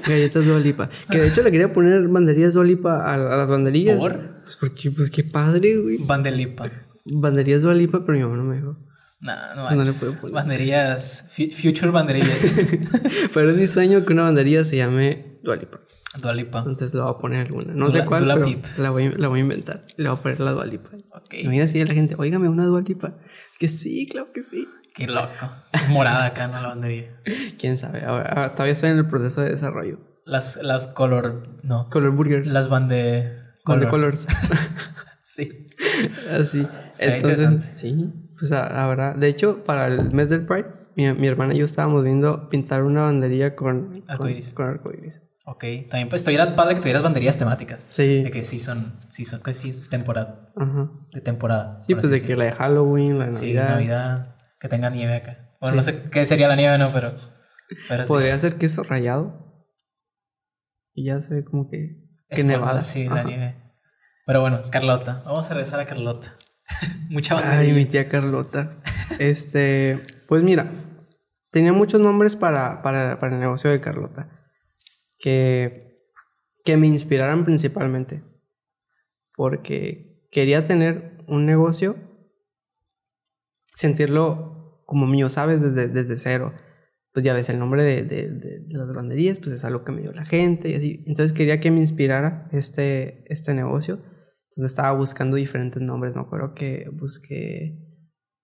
Galletas Dualipa. Que de hecho le quería poner banderías Dualipa a, a las banderillas. ¿Por? Pues porque, pues qué padre, güey. Bandelipa. Banderías Dualipa, pero mi mamá no me dejó. No, no, no le puedo poner. Banderías. Future banderillas. pero es mi sueño que una banderilla se llame Dualipa. Dualipa. Entonces le voy a poner alguna. No sé cuál, pero la voy, la voy a inventar. Le voy a poner la Dualipa. Ok. Imagina si la gente, oígame una Dualipa. Que sí, claro que sí. Qué loco. Morada acá, ¿no? La bandería. Quién sabe. Ahora, todavía estoy en el proceso de desarrollo. Las, las color. No. Color burgers. Las bande. Color. colors. Sí. Así. Estaría Entonces, interesante. sí, pues a- habrá. De hecho, para el mes del Pride, mi, mi hermana y yo estábamos viendo pintar una banderilla con con- Arcoíris. Con, arcoíris. Ok. También pues estuviera padre que tuvieras banderías temáticas. Sí. De que sí son, sí son, que sí es temporada. Ajá. De temporada. Sí, pues de que la de Halloween, la de decirlo. Sí, Navidad. Navidad. Que tenga nieve acá. Bueno, no sé qué sería la nieve, no, pero. Pero sí. Podría ser queso rallado. Y ya se ve como que. Que nevada. Sí, la nieve. Pero bueno, Carlota. Vamos a regresar a Carlota. Mucha Ay, banderilla. mi tía Carlota. Este, pues mira, tenía muchos nombres para, para, para el negocio de Carlota. Que, que me inspiraran principalmente. Porque quería tener un negocio, sentirlo como mío, ¿sabes? Desde, desde cero. Pues ya ves, el nombre de, de, de- de las banderías, pues es algo que me dio la gente y así. Entonces quería que me inspirara este, este negocio. Entonces estaba buscando diferentes nombres. Me acuerdo que busqué.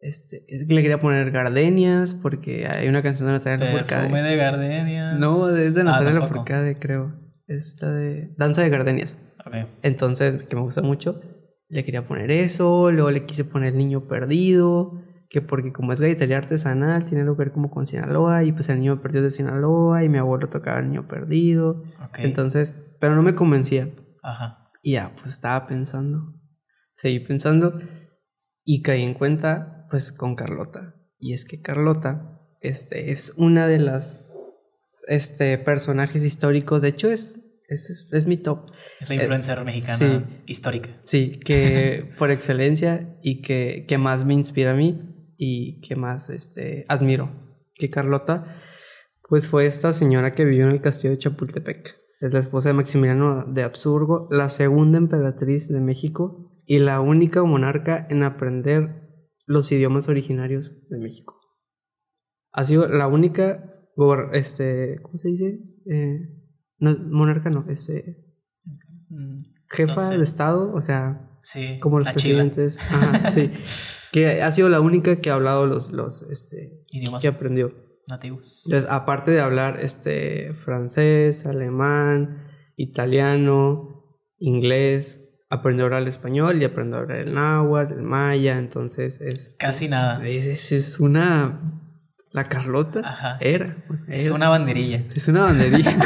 Este, le quería poner Gardenias porque hay una canción de Natalia Perfume Lafourcade. de gardenias. No, es de Ah, Natalia tampoco. Lafourcade, creo. Es la de Danza de Gardenias. Ok. Entonces, que me gusta mucho, le quería poner eso. Luego le quise poner Niño Perdido. Que porque como es galletería artesanal, tiene algo que ver como con Sinaloa. Y pues el niño perdido es de Sinaloa. Y mi abuelo tocaba el niño perdido. Ok. Entonces, pero no me convencía. Ajá. Y ya, pues estaba pensando, seguí pensando y caí en cuenta, pues con Carlota. Y es que Carlota, este, es una de las, este, personajes históricos, de hecho es, es, es mi top, Es la influencer mexicana sí. histórica. sí, que por excelencia y que, que más me inspira a mí y que más, este, admiro. Que Carlota, pues fue esta señora que vivió en el castillo de Chapultepec. Es la esposa de Maximiliano de Habsburgo, la segunda emperatriz de México y la única monarca en aprender los idiomas originarios de México. Ha sido la única, este, ¿cómo se dice? Eh, no, monarca no, este, Mm, jefa No sé. de Estado, o sea, Sí. como los presidentes. Ajá, sí. Que ha sido la única que ha hablado los, los, este, Idiomas que aprendió. nativos. Entonces, aparte de hablar este francés, alemán, italiano, inglés, aprendió a hablar el español y aprendió a hablar el náhuatl, el maya, entonces es Casi nada. es, es- es una la Carlota Ajá, sí. era, Es una banderilla. es una banderilla.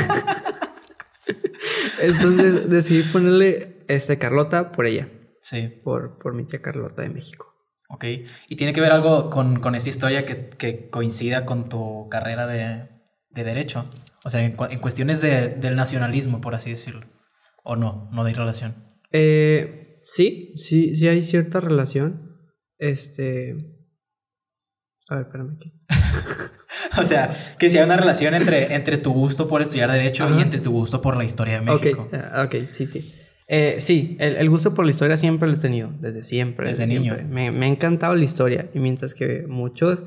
entonces decidí ponerle este Carlota por ella, Sí. por por mi tía Carlota de México. Ok. ¿Y tiene que ver algo con, con esa historia que, que coincida con tu carrera de, de derecho? O sea, en, en cuestiones de- del nacionalismo, por así decirlo. ¿O no? No hay relación. Eh, sí, sí, sí hay cierta relación. Este. A ver, espérame aquí. O sea, que si hay una relación entre, entre tu gusto por estudiar derecho y Ajá. entre tu gusto por la historia de México. Ok, ah, ok, sí, sí. Eh, sí, el, el gusto por la historia siempre lo he tenido, desde siempre. Desde niño. siempre. Me, me ha encantado la historia. Y mientras que muchos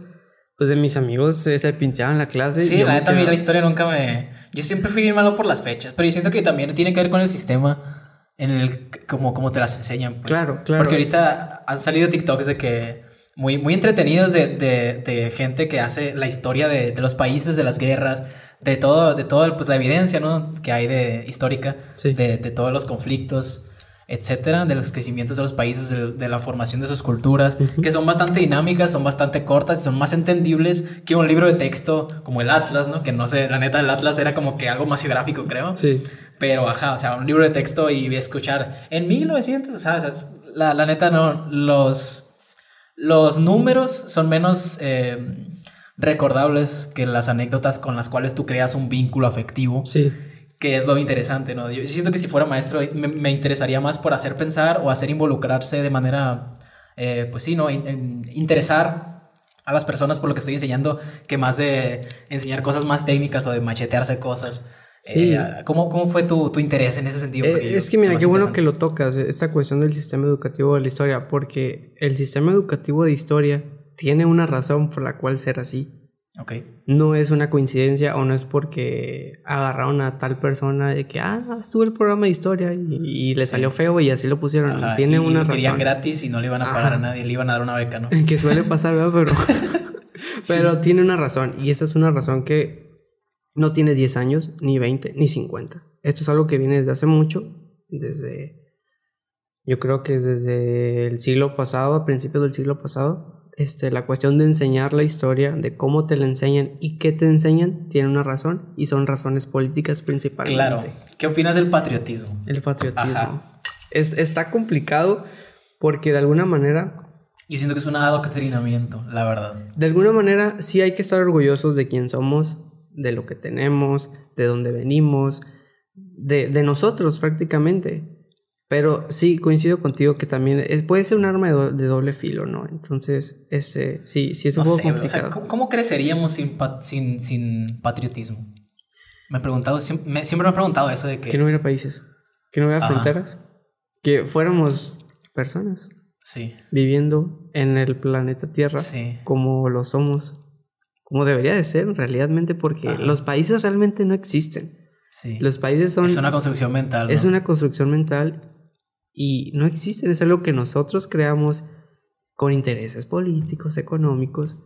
pues, de mis amigos se, se pinchaban la clase. Sí, la neta, a mí la historia nunca me... Yo siempre fui bien malo por las fechas, pero yo siento que también tiene que ver con el sistema en el... como, como te las enseñan. Pues. Claro, claro. Porque ahorita han salido TikToks de que... Muy, muy entretenidos de, de, de gente que hace la historia de, de los países, de las guerras, de todo, de todo pues, la evidencia, ¿no? Que hay de histórica, Sí. de, de todos los conflictos, etcétera, de los crecimientos de los países, de, de la formación de sus culturas, que son bastante dinámicas, son bastante cortas y son más entendibles que un libro de texto como el Atlas, ¿no? Que no sé, la neta, el Atlas era como que algo más geográfico, creo. Sí. Pero, ajá, o sea, un libro de texto y escuchar en 1900, o sea, o sea, la, la neta, no, los, los números son menos eh, recordables que las anécdotas con las cuales tú creas un vínculo afectivo Sí. Que es lo interesante, ¿no? Yo siento que si fuera maestro me, me interesaría más por hacer pensar o hacer involucrarse de manera, eh, pues sí, ¿no? In- in- interesar a las personas por lo que estoy enseñando que más de enseñar cosas más técnicas o de machetearse cosas. Sí. Eh, ¿cómo, ¿Cómo fue tu, tu interés en ese sentido? Eh, es que mira, qué bueno que lo tocas, esta cuestión del sistema educativo de la historia, porque el sistema educativo de historia tiene una razón por la cual ser así. Ok. No es una coincidencia o no es porque agarraron a tal persona de que, ah, estuvo el programa de historia y, y le Sí. salió feo y así lo pusieron. Ajá, Tiene y una lo querían razón. gratis y no le iban a pagar a nadie, le iban a dar una beca, ¿no? Que suele pasar, ¿verdad? Pero, pero tiene una razón y esa es una razón que no tiene 10 años, ni 20, ni 50. Esto es algo que viene desde hace mucho, desde Yo creo que desde el siglo pasado, a principios del siglo pasado, este, la cuestión de enseñar la historia, de cómo te la enseñan y qué te enseñan, tiene una razón y son razones políticas principalmente. Claro. ¿Qué opinas del patriotismo? El patriotismo. Ajá. Es, está complicado porque de alguna manera, Yo siento que es un adoctrinamiento, la verdad. de alguna manera sí hay que estar orgullosos de quién somos, de lo que tenemos, de dónde venimos, de, de nosotros prácticamente. Pero sí, coincido contigo que también es- puede ser un arma de, do- de doble filo, ¿no? Entonces, este, sí, sí es un No poco sé, o complicado. sea, ¿cómo, creceríamos sin, pa- sin, sin patriotismo? Me he preguntado, me- siempre me he preguntado eso de que... Que no hubiera países, que no hubiera Ajá. fronteras, que fuéramos personas Sí, viviendo en el planeta Tierra sí. como lo somos, como debería de ser realmente, porque Ajá. los países realmente no existen. Sí. Los países son es una construcción mental. ¿no? es una construcción mental y no existen, es algo que nosotros creamos con intereses políticos, económicos,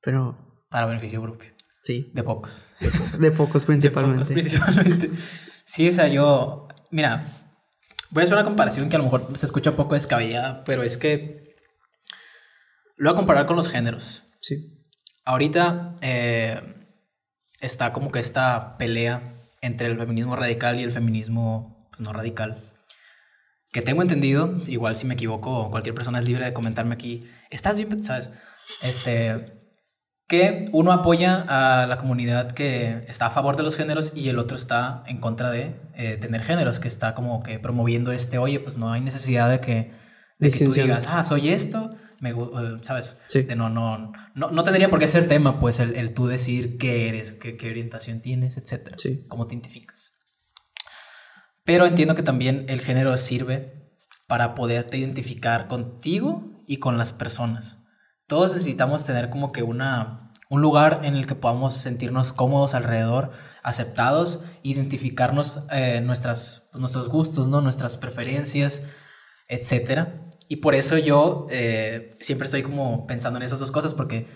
pero Para beneficio propio. sí, De pocos. de pocos De principalmente. pocos, principalmente. Sí, o sea, yo... Mira, voy a hacer una comparación que a lo mejor se escucha un poco descabellada, pero es que... Lo voy a comparar con los géneros. Sí, Ahorita eh, está como que esta pelea entre el feminismo radical y el feminismo no radical. Que tengo entendido, igual si me equivoco, cualquier persona es libre de comentarme aquí. Estás bien, ¿sabes? Este. Que uno apoya a la comunidad que está a favor de los géneros y el otro está en contra de eh, tener géneros, que está como que promoviendo este, oye, pues no hay necesidad de que, de que tú digas, ah, soy esto, me, eh, ¿sabes? Sí. De no, no, no, no tendría por qué ser tema, pues, el, el tú decir qué eres, qué, qué orientación tienes, etcétera. Sí. Cómo te identificas. Pero entiendo que también el género sirve para poderte identificar contigo y con las personas. Todos necesitamos tener como que una, un lugar en el que podamos sentirnos cómodos alrededor, aceptados, identificarnos eh, nuestras, nuestros gustos, ¿no? nuestras preferencias, etcétera. Y por eso yo eh, siempre estoy como pensando en esas dos cosas porque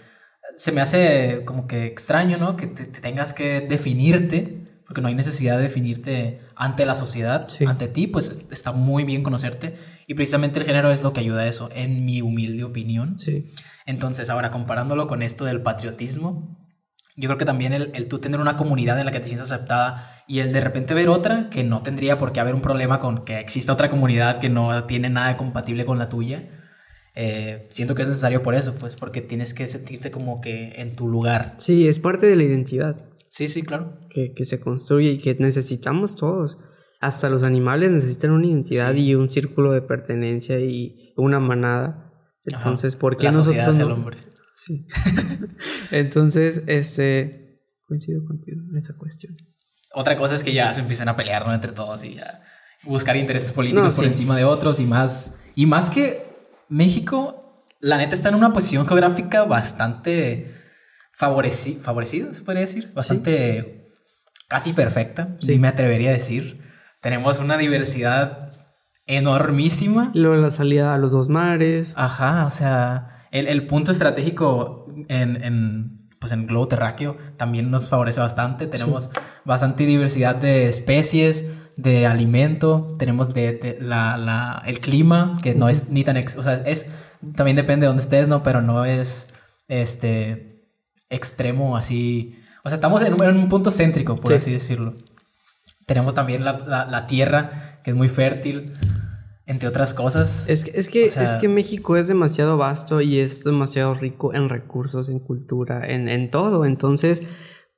se me hace como que extraño, ¿no? Que te tengas que definirte, porque no hay necesidad de definirte ante la sociedad, Sí. ante ti, pues está muy bien conocerte. Y precisamente el género es lo que ayuda a eso, en mi humilde opinión. sí, Entonces, ahora comparándolo con esto del patriotismo, yo creo que también el, el tú tener una comunidad en la que te sientas aceptada y el de repente ver otra que no tendría por qué haber un problema con que exista otra comunidad que no tiene nada compatible con la tuya. eh, siento que es necesario por eso, pues porque tienes que sentirte como que en tu lugar. sí, es parte de la identidad Sí, sí, claro. que, que se construye y que necesitamos todos. Hasta los animales necesitan una identidad Sí. y un círculo de pertenencia y una manada. Entonces, ¿por qué la sociedad nosotros hacia no? el hombre. Sí. Entonces, este. Coincido contigo en esa cuestión. Otra cosa es que ya se empiezan a pelear ¿no? entre todos y ya buscar intereses políticos No, por encima de otros y más. Y más que México, la neta está en una posición geográfica bastante favoreci favorecida, se podría decir. Bastante casi perfecta, Sí. sí. me atrevería a decir. Tenemos una diversidad enormísima. Luego la salida a los dos mares. Ajá, o sea, el, el punto estratégico en, en, pues en el globo terráqueo también nos favorece bastante. Tenemos bastante diversidad de especies, de alimento, tenemos de, de la, la- el clima, que no es ni tan... ex- o sea, es, también depende de dónde estés, ¿no? Pero no es, este, extremo así... O sea, estamos en un, en un punto céntrico, por Sí. así decirlo. Tenemos también la, la- la tierra, que es muy fértil, entre otras cosas. Es que, es, que, O sea- es que México es demasiado vasto y es demasiado rico en recursos, en cultura, en, en todo. Entonces,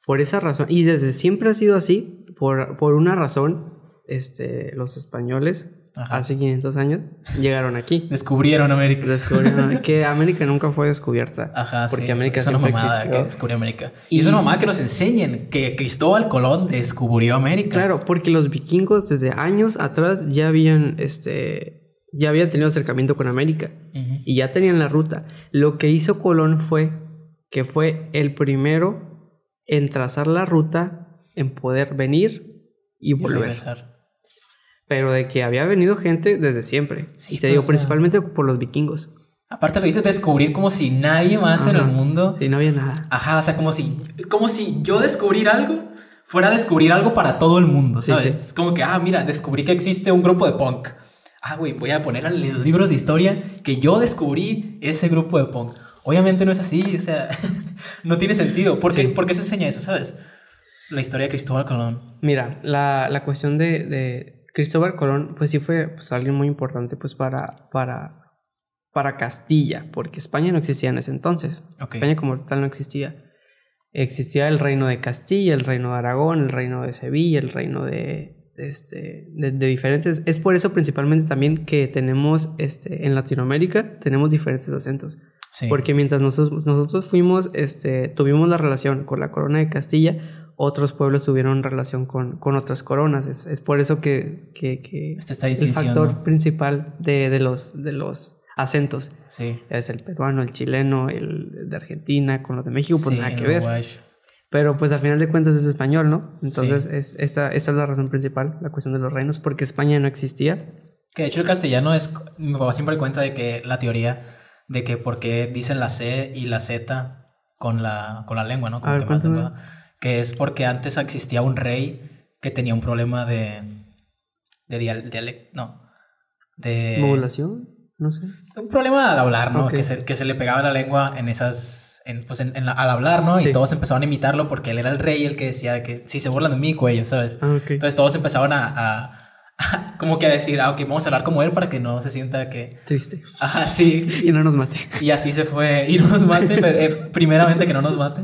por esa razón, y desde siempre ha sido así, por, por una razón, este, los españoles, Ajá. hace 500 años, llegaron aquí. Descubrieron América. Descubrieron que América nunca fue descubierta. Ajá, porque sí, América es una siempre mamada existió. que descubrió América. Y, es una mamada que nos enseñen que Cristóbal Colón descubrió América. Claro, porque los vikingos desde años atrás ya habían, este, ya habían tenido acercamiento con América y ya tenían la ruta. Lo que hizo Colón fue que fue el primero en trazar la ruta, en poder venir y Y volver. regresar. Pero de que había venido gente desde siempre. Sí, y te pues, digo, sea- principalmente por los vikingos. Aparte lo dice descubrir como si nadie más en el mundo. Sí, no había nada. Ajá, o sea, como si, como si yo descubrir algo fuera a descubrir algo para todo el mundo, Sí, ¿sabes? sí. Es como que, ah, mira, descubrí que existe un grupo de punk. Ah, güey, voy a poner en los libros de historia que yo descubrí ese grupo de punk. Obviamente no es así, o sea, no tiene sentido. ¿Por qué, Sí. ¿Por qué se enseña eso, sabes? La historia de Cristóbal Colón. Mira, la, la cuestión de, de Cristóbal Colón, pues sí fue pues, alguien muy importante pues para, para, para Castilla, porque España no existía en ese entonces. Ok. España como tal no existía. Existía el reino de Castilla, el reino de Aragón, el reino de Sevilla, el reino de, de este, de, de diferentes... Es por eso principalmente también que tenemos este, en Latinoamérica, tenemos diferentes acentos. Sí. Porque mientras nosotros, nosotros fuimos, este, tuvimos la relación con la corona de Castilla, otros pueblos tuvieron relación con, con otras coronas. Es, es por eso que, que, que Está esta el factor principal de, de, los, de los acentos Sí. es el peruano, el chileno, el de Argentina, con los de México, pues Sí, nada que ver. uruguayo. Pero pues a final de cuentas es español, ¿no? Entonces Sí. es, esta, esta es la razón principal, la cuestión de los reinos, porque España no existía. Que de hecho el castellano es. Mi papá siempre cuenta de que la teoría de que por qué dicen la C y la Z con la, con la lengua, ¿no? Como ver, que más. Que es porque antes existía un rey que tenía un problema de. de dialecto. No. De. ¿Modulación? No sé. Un problema al hablar, ¿no? Ok. Que, se, que se le pegaba la lengua en esas. En, pues en, en la- al hablar, ¿no? Sí. Y todos empezaban a imitarlo porque él era el rey el que decía de que si se burlan de mí, cuello, ¿sabes? Ah, ok. Entonces todos empezaban a, a- a como que a decir, ah, ok, vamos a hablar como él para que no se sienta que. Triste. Ajá, sí. Y no nos mate. Y así se fue. Y no nos mate, pero, eh, primeramente que no nos mate.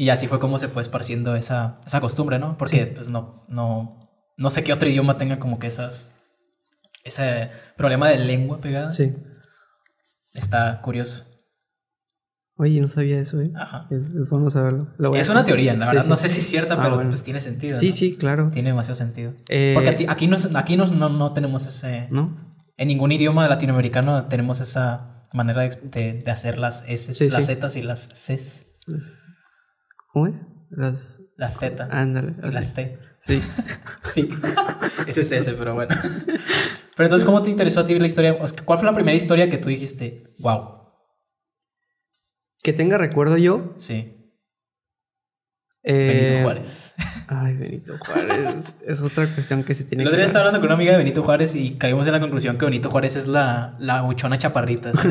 Y así fue como se fue esparciendo esa, esa costumbre, ¿no? Porque pues no, no, no sé qué otro idioma tenga como que esas. Ese problema de lengua pegada. Sí. Está curioso. Oye, no sabía eso, ¿eh? Ajá. Es, es bueno saberlo. Es una teoría, la Sí, verdad. sí. No sé si es cierta, Ah, pero bueno. pues tiene sentido. Sí, ¿no? sí, claro. Tiene demasiado sentido. Eh, Porque aquí, no, aquí no, no, no tenemos ese. ¿No? En ningún idioma latinoamericano tenemos esa manera de, de, de hacer las S, Sí, las. Zetas y las Cs. ¿Cómo es? Las... La Z. Ándale. y la así. C. Sí. Sí. Ese es ese, pero bueno. Pero entonces, ¿cómo te interesó a ti la historia? ¿Cuál fue la primera historia que tú dijiste? Wow. Que tenga recuerdo yo. Sí. eh, Benito Juárez. Ay, Benito Juárez. es otra cuestión que se tiene El otro día estaba hablando con una amiga de Benito Juárez y caímos en la conclusión que Benito Juárez es la, la buchona chaparrita.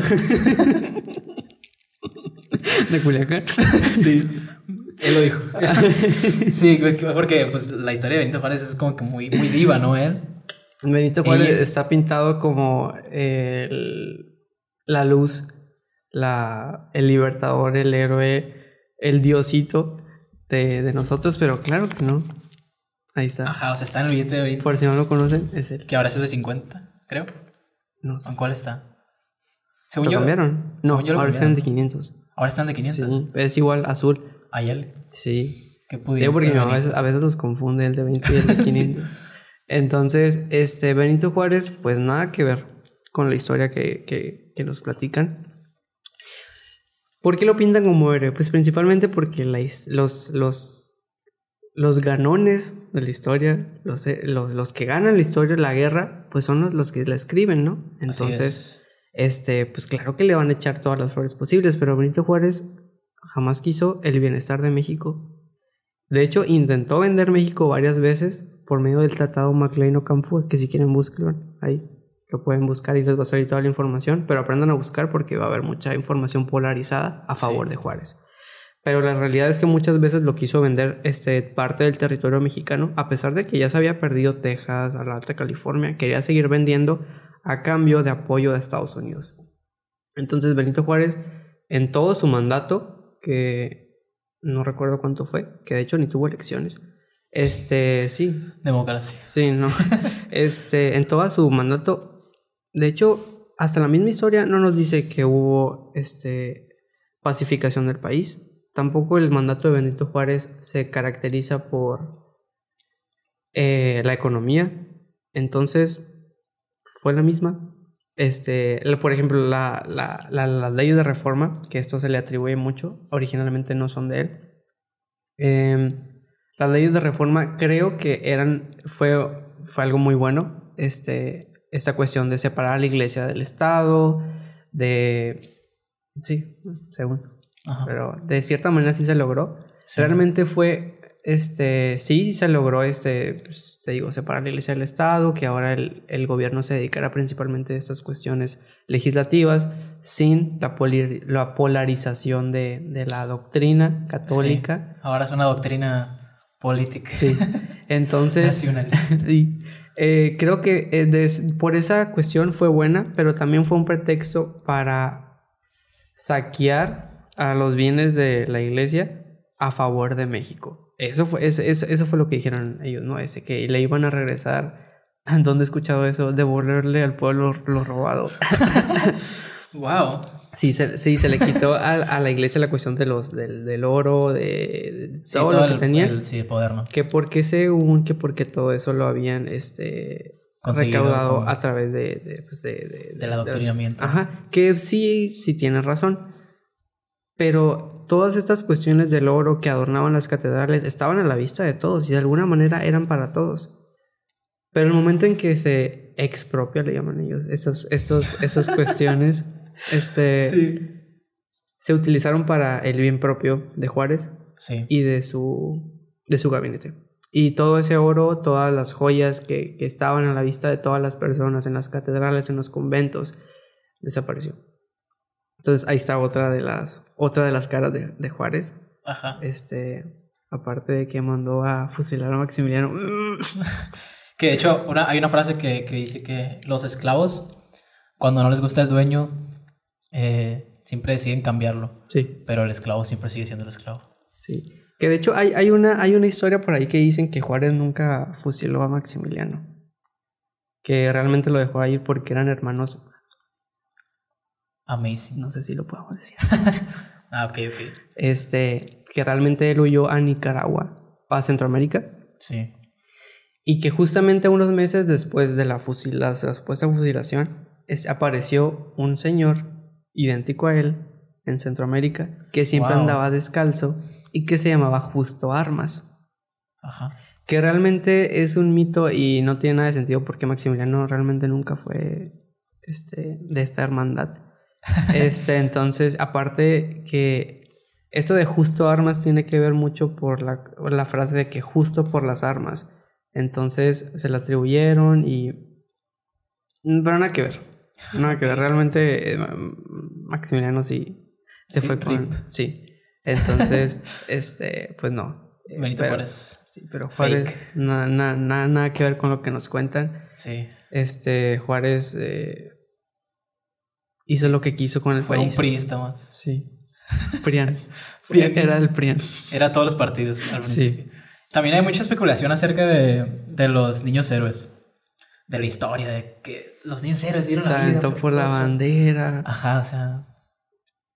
de Culiacán. Sí. Él lo dijo. sí, porque pues, la historia de Benito Juárez es como que muy, muy diva, ¿no? Él. Benito Juárez Ella- está pintado como el- la luz, la, el libertador, el héroe, el diosito de, de nosotros, pero claro que no. Ahí está. Ajá, o sea, está en el billete de 20, Por si no lo conocen, es él. que ahora es el de 50, creo. No sé. ¿En cuál está? Según ¿Lo yo, cambiaron? No, según yo lo ahora están de cambiaron. 500. ahora están de 500. Sí, es igual, azul. Ayel. Sí. Que pudiera. Porque mi mamá a veces, a veces los confunde el de 20 y el de 500. Entonces, este Benito Juárez, pues nada que ver con la historia que, que, que nos platican. ¿Por qué lo pintan como héroe? Pues principalmente porque la los, los, los ganones de la historia, los, eh, los, los que ganan la historia, la guerra, pues son los, los que la escriben, ¿no? Entonces, este, pues claro que le van a echar todas las flores posibles, pero Benito Juárez jamás quiso el bienestar de México. De hecho, intentó vender México varias veces por medio del tratado MacLean-Ocampo, que si quieren búsquenlo ahí. Lo pueden buscar y les va a salir toda la información, pero aprendan a buscar porque va a haber mucha información polarizada a favor Sí. de Juárez. Pero la realidad es que muchas veces lo quiso vender este, parte del territorio mexicano, a pesar de que ya se había perdido Texas, a la Alta California, quería seguir vendiendo a cambio de apoyo de Estados Unidos. Entonces Benito Juárez, en todo su mandato, que no recuerdo cuánto fue, que de hecho ni tuvo elecciones, este, sí, Democracia. sí, no, este, en todo su mandato, de hecho, hasta la misma historia no nos dice que hubo, este, pacificación del país. Tampoco el mandato de Benito Juárez se caracteriza por eh, la economía. Entonces, fue la misma. Este, por ejemplo, la, la, la, las leyes de reforma, que esto se le atribuye mucho, originalmente no son de él. Em, las leyes de reforma creo que eran, fue, fue algo muy bueno. Este, esta cuestión de separar a la iglesia del Estado, de... Sí, según Ajá. pero de cierta manera sí se logró. Sí. Realmente fue este, sí, se logró, este, pues, te digo, separar la iglesia del Estado, que ahora el, el gobierno se dedicará principalmente a estas cuestiones legislativas, sin la, poli- la polarización de, de la doctrina católica. Sí. Ahora es una doctrina política. Sí. Entonces, Nacionalista. sí. Eh, creo que eh, des- por esa cuestión fue buena, pero también fue un pretexto para saquear a los bienes de la iglesia a favor de México. Eso fue, eso, eso- eso fue lo que dijeron ellos, ¿no? Ese que le iban a regresar. ¿Dónde he escuchado eso? Devolverle al pueblo lo robado. wow. Sí, se, sí, se le quitó a, a la iglesia la cuestión de los, del, del oro, de, de Sí, todo, todo, lo que el, tenían. el- sí, el poder, ¿no? Que porque según que porque todo eso lo habían este Conseguido recaudado con- a través de, de, pues, de, de- Del adoctrinamiento. Ajá, que sí, sí tienes razón. Pero todas estas cuestiones del oro que adornaban las catedrales estaban a la vista de todos y de alguna manera eran para todos. Pero el momento en que se expropia, le llaman ellos, estos, esas cuestiones, este, Sí. se utilizaron para el bien propio de Juárez Sí. y de su, de su gabinete. Y todo ese oro, todas las joyas que, que estaban a la vista de todas las personas en las catedrales, en los conventos, desapareció. Entonces ahí está otra de las, otra de las caras de, de Juárez. Ajá. Este, aparte de que mandó a fusilar a Maximiliano. Que de hecho, una, hay una frase que, que dice que los esclavos, cuando no les gusta el dueño, eh, siempre deciden cambiarlo. Sí, Pero el esclavo siempre sigue siendo el esclavo. sí. Que de hecho hay, hay, una, hay una historia por ahí que dicen que Juárez nunca fusiló a Maximiliano. Que realmente lo dejó ir porque eran hermanos. Amazing. No sé si lo podemos decir. Ah, ok, ok. este, que realmente él huyó a Nicaragua, a Centroamérica, Sí. y que justamente unos meses después de la, fusila- la supuesta fusilación, es- apareció un señor idéntico a él en Centroamérica, que siempre Wow. andaba descalzo y que se llamaba Justo Armas. Ajá. Que realmente es un mito y no tiene nada de sentido porque Maximiliano realmente nunca fue este, de esta hermandad. Este, entonces, aparte que esto de justo armas tiene que ver mucho por la, por la frase de que justo por las armas. Entonces se la atribuyeron y... Pero nada que ver. Nada que ver. Realmente eh, Maximiliano sí se Sí, fue con... Sí. Entonces, este, pues no. Eh, Benito pero- Juárez. Sí, pero Juárez, nada, nada, nada, nada que ver con lo que nos cuentan. Sí. Este, Juárez eh, hizo lo que quiso con el Fue un priista más. Sí. Prian. Prian. Era el Prian. Era todos los partidos al Sí. principio. También hay mucha especulación acerca de, de los niños héroes. De la historia, de que los niños héroes dieron Se la vida. aventó por la bandera. Ajá, o sea.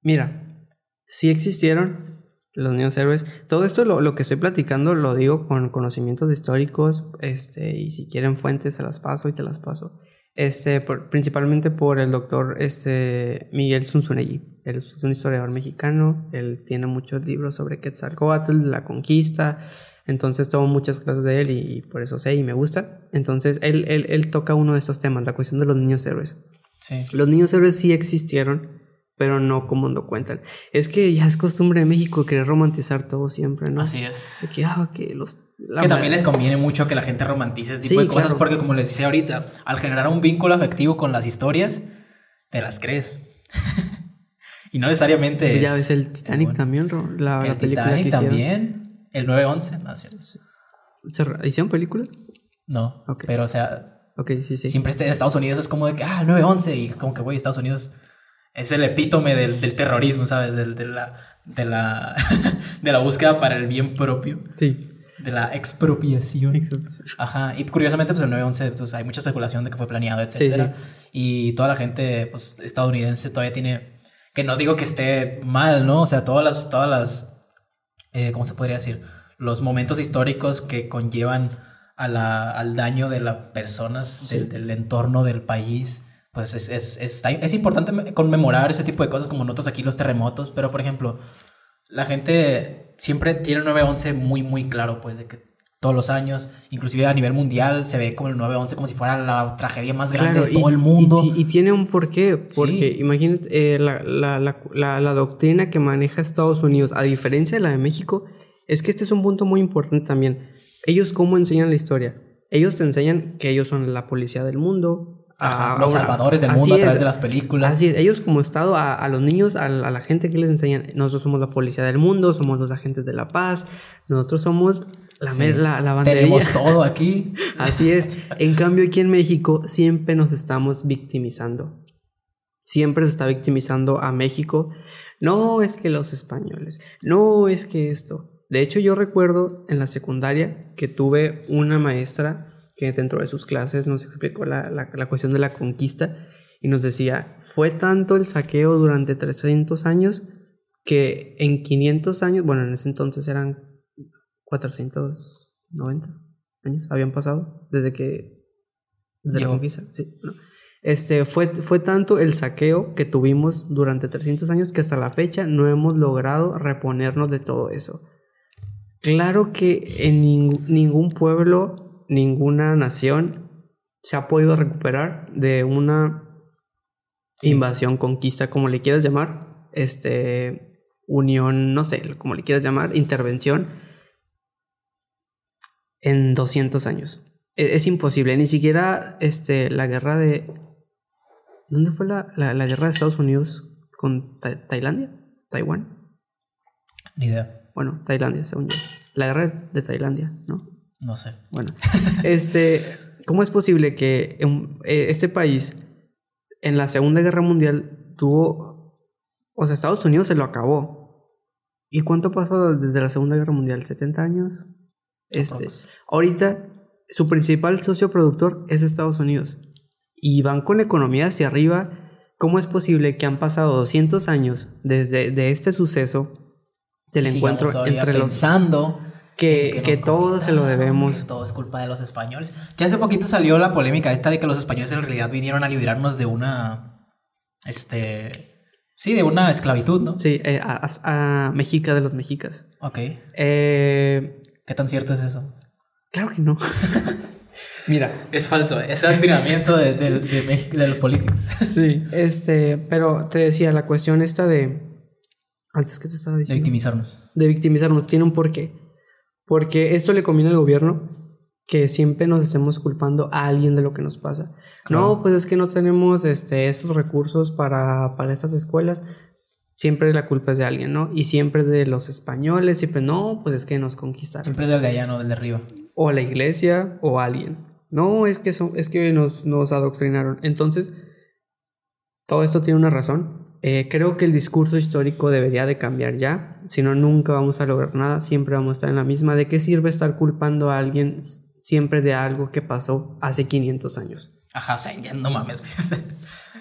Mira, sí existieron los niños héroes. Todo esto lo, lo que estoy platicando lo digo con conocimientos históricos. Este, y si quieren fuentes, se las paso y te las paso. Este, por- principalmente por el doctor este, Miguel Zunzunegui. Él es un historiador mexicano. Él tiene muchos libros sobre Quetzalcóatl, la conquista. Entonces tomo muchas clases de él y, y por eso sé y me gusta. Entonces él, él, él toca uno de estos temas, la cuestión de los niños héroes. Sí. Los niños héroes sí existieron, pero no como lo cuentan. Es que ya es costumbre de México querer romantizar todo siempre, ¿no? Así es. De que, ah, que los... la Que también les conviene mucho que la gente romantice ese tipo Sí, de cosas claro. porque como les decía ahorita, al generar un vínculo afectivo con las historias, te las crees. y no necesariamente es... Pues Ya ves el Titanic bueno. también, la, la El película Titanic que también. El 911. No, es cierto. ¿Se ¿Hicieron película? No, Ok. pero o sea, Ok, sí, sí. siempre este- en Estados Unidos es como de que, ah, el 911 y como que, güey, Estados Unidos es el epítome del, del terrorismo, ¿sabes? Del- de, la, de, la, de la búsqueda para el bien propio, Sí. De la expropiación. Exacto. Ajá, y curiosamente, pues el 911, pues hay mucha especulación de que fue planeado, Sí, etcétera. Y toda la gente, pues, estadounidense todavía tiene, que no digo que esté mal, ¿no? O sea, todas las, todas las, eh, ¿cómo se podría decir? Los momentos históricos que conllevan a la, al daño de las personas, del, del entorno del país, pues es, es, es, es importante conmemorar ese tipo de cosas como nosotros aquí los terremotos, pero por ejemplo, la gente siempre tiene el 911 muy, muy claro, pues, de que todos los años, inclusive a nivel mundial, se ve como el 911 como si fuera la tragedia más grande Claro, de y- todo el mundo. Y, y tiene un porqué, porque Sí. imagínate, eh, la, la, la, la, la doctrina que maneja Estados Unidos, a diferencia de la de México, Es que este es un punto muy importante también. Ellos cómo enseñan la historia. Ellos te enseñan que ellos son la policía del mundo. A- los salvadores del mundo a es. través de las películas. Así es, ellos como Estado, a, a los niños, a, la- gente que les enseñan, nosotros somos la policía del mundo, somos los agentes de la paz, nosotros somos la, Sí. la, la. Tenemos todo aquí. Así es. En cambio, aquí en México siempre nos estamos victimizando. Siempre se está victimizando a México. No es que los españoles, no es que esto. De hecho, yo recuerdo en la secundaria que tuve una maestra que dentro de sus clases nos explicó la, la- la cuestión de la conquista y nos decía, fue tanto el saqueo durante 300 años que en 500 años, bueno, en ese entonces eran 490 años, habían pasado desde que... Desde la conquista, sí. no. Este, fue, fue tanto el saqueo que tuvimos durante 300 años que hasta la fecha no hemos logrado reponernos de todo eso. Claro que en ning- ningún pueblo, ninguna nación se ha podido recuperar de una Sí. invasión, conquista, como le quieras llamar, este, unión, no sé, como le quieras llamar, intervención, en 200 años. E- Es, imposible, ni siquiera este, la guerra de... ¿Dónde fue la, la- la guerra de Estados Unidos con Ta- Tailandia? ¿Taiwán? Ni idea. Bueno, Tailandia, según yo. La guerra de Tailandia, ¿no? No sé. Bueno, este, ¿cómo es posible que en- eh, este país en la Segunda Guerra Mundial tuvo, o sea, Estados Unidos se lo acabó? ¿Y cuánto pasó desde la Segunda Guerra Mundial? ¿70 años? Este, ahorita su principal socio productor es Estados Unidos y van con la economía hacia arriba. ¿Cómo es posible que han pasado 200 años desde de este suceso del Y encuentro entre los pensando que, que todo se lo debemos? que todo es culpa de los españoles. Que hace poquito salió la polémica esta de que los españoles en realidad vinieron a liberarnos de una. Este. Sí, de una esclavitud, ¿no? Sí, eh, a, a- Mexica de los mexicas. Ok. Eh, ¿Qué tan cierto es eso? claro que no. Mira, Es falso, es admiramiento de, de- de de los políticos. sí. Este, pero te decía, la cuestión esta de. Antes que te estaba De diciendo. victimizarnos. de victimizarnos tiene un porqué. Porque esto le conviene al gobierno que siempre nos estemos culpando a alguien de lo que nos pasa. Claro. No, pues es que no tenemos este, estos recursos para, para estas escuelas. Siempre la culpa es de alguien, ¿no? Y siempre de los españoles, siempre no, pues es que nos conquistaron. Siempre es del de allá, no del de arriba. O la iglesia o alguien. No, es que, son, es que nos, nos adoctrinaron. Entonces, todo esto tiene una razón. Eh, creo que el discurso histórico debería de cambiar ya. Si no, nunca vamos a lograr nada. Siempre vamos a estar en la misma. ¿De qué sirve estar culpando a alguien siempre de algo que pasó hace 500 años? Ajá, o sea, ya no mames, güey. O sea,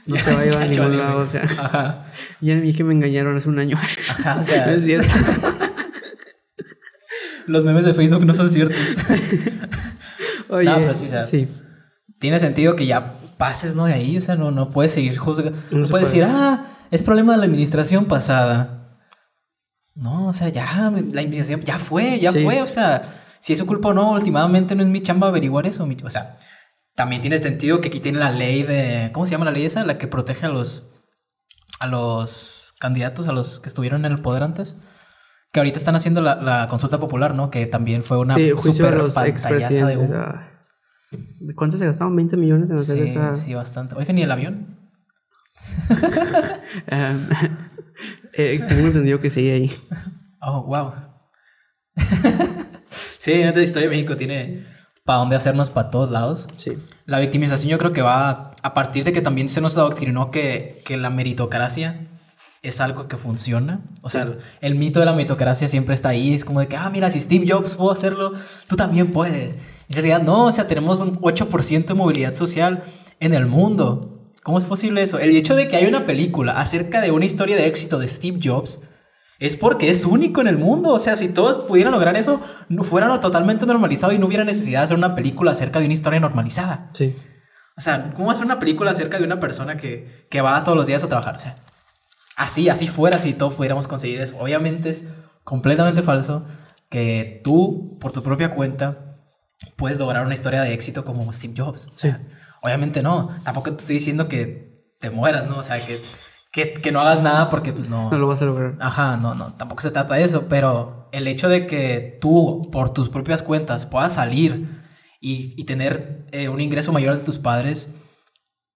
No te va a llevar a ningún lado, o sea. Ajá. Ya vi que me engañaron hace un año. Ajá, o sea, es cierto. los memes de Facebook no son ciertos. Oye, No, pero sí, o sea, sí. Tiene sentido que ya pases, ¿no? De ahí, o sea, no, no puedes seguir juzgando. No, puedes puede. decir, ah, es problema de la administración pasada. No, o sea, ya, la administración ya fue, ya Sí. fue, o sea, si es su culpa o no, últimamente no es mi chamba averiguar eso. mi- o sea, también tiene sentido que aquí tiene la ley de, ¿cómo se llama la ley esa? La que protege a los, a los candidatos, a los que estuvieron en el poder antes. Que ahorita están haciendo la, la consulta popular, ¿no? Que también fue una sí, super pantallaza de humo. Ah. ¿De ¿Cuánto se gastaron? ¿20 millones en hacer Sí, esa...? sí, bastante. Oiga, ni el avión. Em, eh, tengo entendido que sí ahí. Oh, wow. sí, la historia de México tiene para dónde hacernos para todos lados. Sí. La victimización yo creo que va a partir de que también se nos adoctrinó que, que la meritocracia es algo que funciona. O sea, el, el mito de la meritocracia siempre está ahí. Es como de que, ah, mira, si Steve Jobs pudo hacerlo, tú también puedes. En realidad no, o sea, tenemos un 8% de movilidad social en el mundo. ¿Cómo es posible eso? El hecho de que hay una película acerca de una historia de éxito de Steve Jobs es porque es único en el mundo. O sea, si todos pudieran lograr eso, no fuera totalmente normalizado y no hubiera necesidad de hacer una película acerca de una historia normalizada. Sí. O sea, ¿cómo hacer una película acerca de una persona que, que va todos los días a trabajar? O sea, así, así fuera si todos pudiéramos conseguir eso. Obviamente es completamente falso que tú, por tu propia cuenta, puedes lograr una historia de éxito como Steve Jobs. O sea, Obviamente no. Tampoco te estoy diciendo que te mueras, ¿no? O sea, que, que, que no hagas nada porque pues no... No lo vas a lograr. Ajá, no, no, tampoco se trata de eso, pero el hecho de que tú, por tus propias cuentas, puedas salir y, y tener eh, un ingreso mayor de tus padres,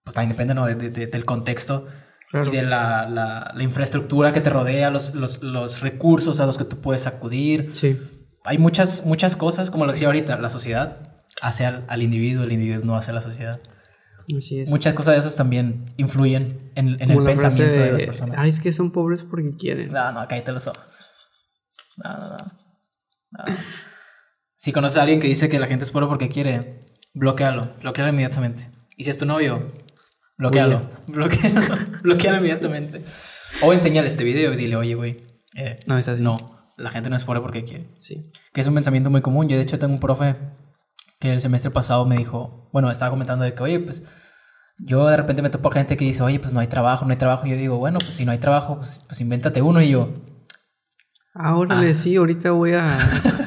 pues también depende ¿no? de- de- de- del contexto Claro. y de la, la- la infraestructura que te rodea, los, los, los recursos a los que tú puedes acudir. Sí. Hay muchas, muchas cosas, como lo decía ahorita, la sociedad hace al, al individuo, el individuo no hace a la sociedad. Así es. Muchas cosas de esas también influyen en, en el pensamiento de las personas. Ay, es que son pobres porque quieren. No, no, cállate los ojos. No, no, no. No. Si conoces a alguien que dice que la gente es pobre porque quiere, bloquealo, bloquealo inmediatamente. Y si es tu novio, bloquealo, bloquealo, bloquealo inmediatamente. O enséñale este video y dile, oye, güey, eh, No es así. no, la gente no es pobre porque quiere. Sí. Que es un pensamiento muy común. Yo, de hecho, tengo un profe el semestre pasado me dijo, bueno, estaba comentando de que, oye, pues yo de repente me topo a gente que dice, oye, pues no hay trabajo, no hay trabajo. Y yo digo, bueno, pues si no hay trabajo, pues, pues invéntate uno. Y yo, Ahora sí, ahorita voy a.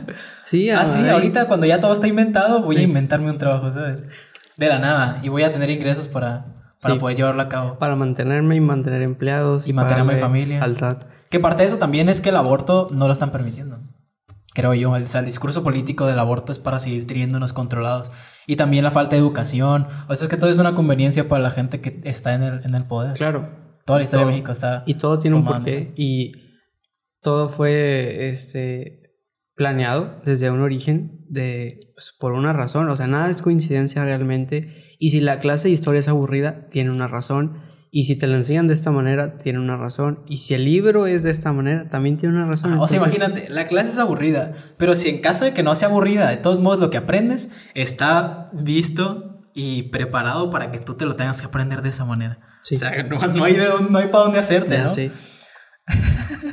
sí, ah, sí, ahorita cuando ya todo está inventado, voy a inventarme un trabajo, ¿sabes? De la nada. Y voy a tener ingresos para, para Sí. poder llevarlo a cabo. Para mantenerme y mantener empleados. Y mantener a mi familia. Al SAT. Que parte de eso también es que el aborto no lo están permitiendo. Creo yo. O sea, el discurso político del aborto es para seguir teniéndonos controlados. Y también la falta de educación. O sea, es que todo es una conveniencia para la gente que está en el, en el poder. Claro. Toda la historia Todo. de México está. Y todo tiene un porqué. Y todo fue este planeado desde un origen de pues, por una razón. O sea, nada es coincidencia realmente. Y si la clase de historia es aburrida, tiene una razón. Y si te la enseñan de esta manera, tiene una razón. Y si el libro es de esta manera, también tiene una razón. Ajá, O sea, Entonces, imagínate, la clase es aburrida, pero si en caso de que no sea aburrida, de todos modos lo que aprendes está visto y preparado para que tú te lo tengas que aprender de esa manera. Sí. O sea, no, no hay, de dónde- no hay para dónde hacerte, Ya ¿no? sé.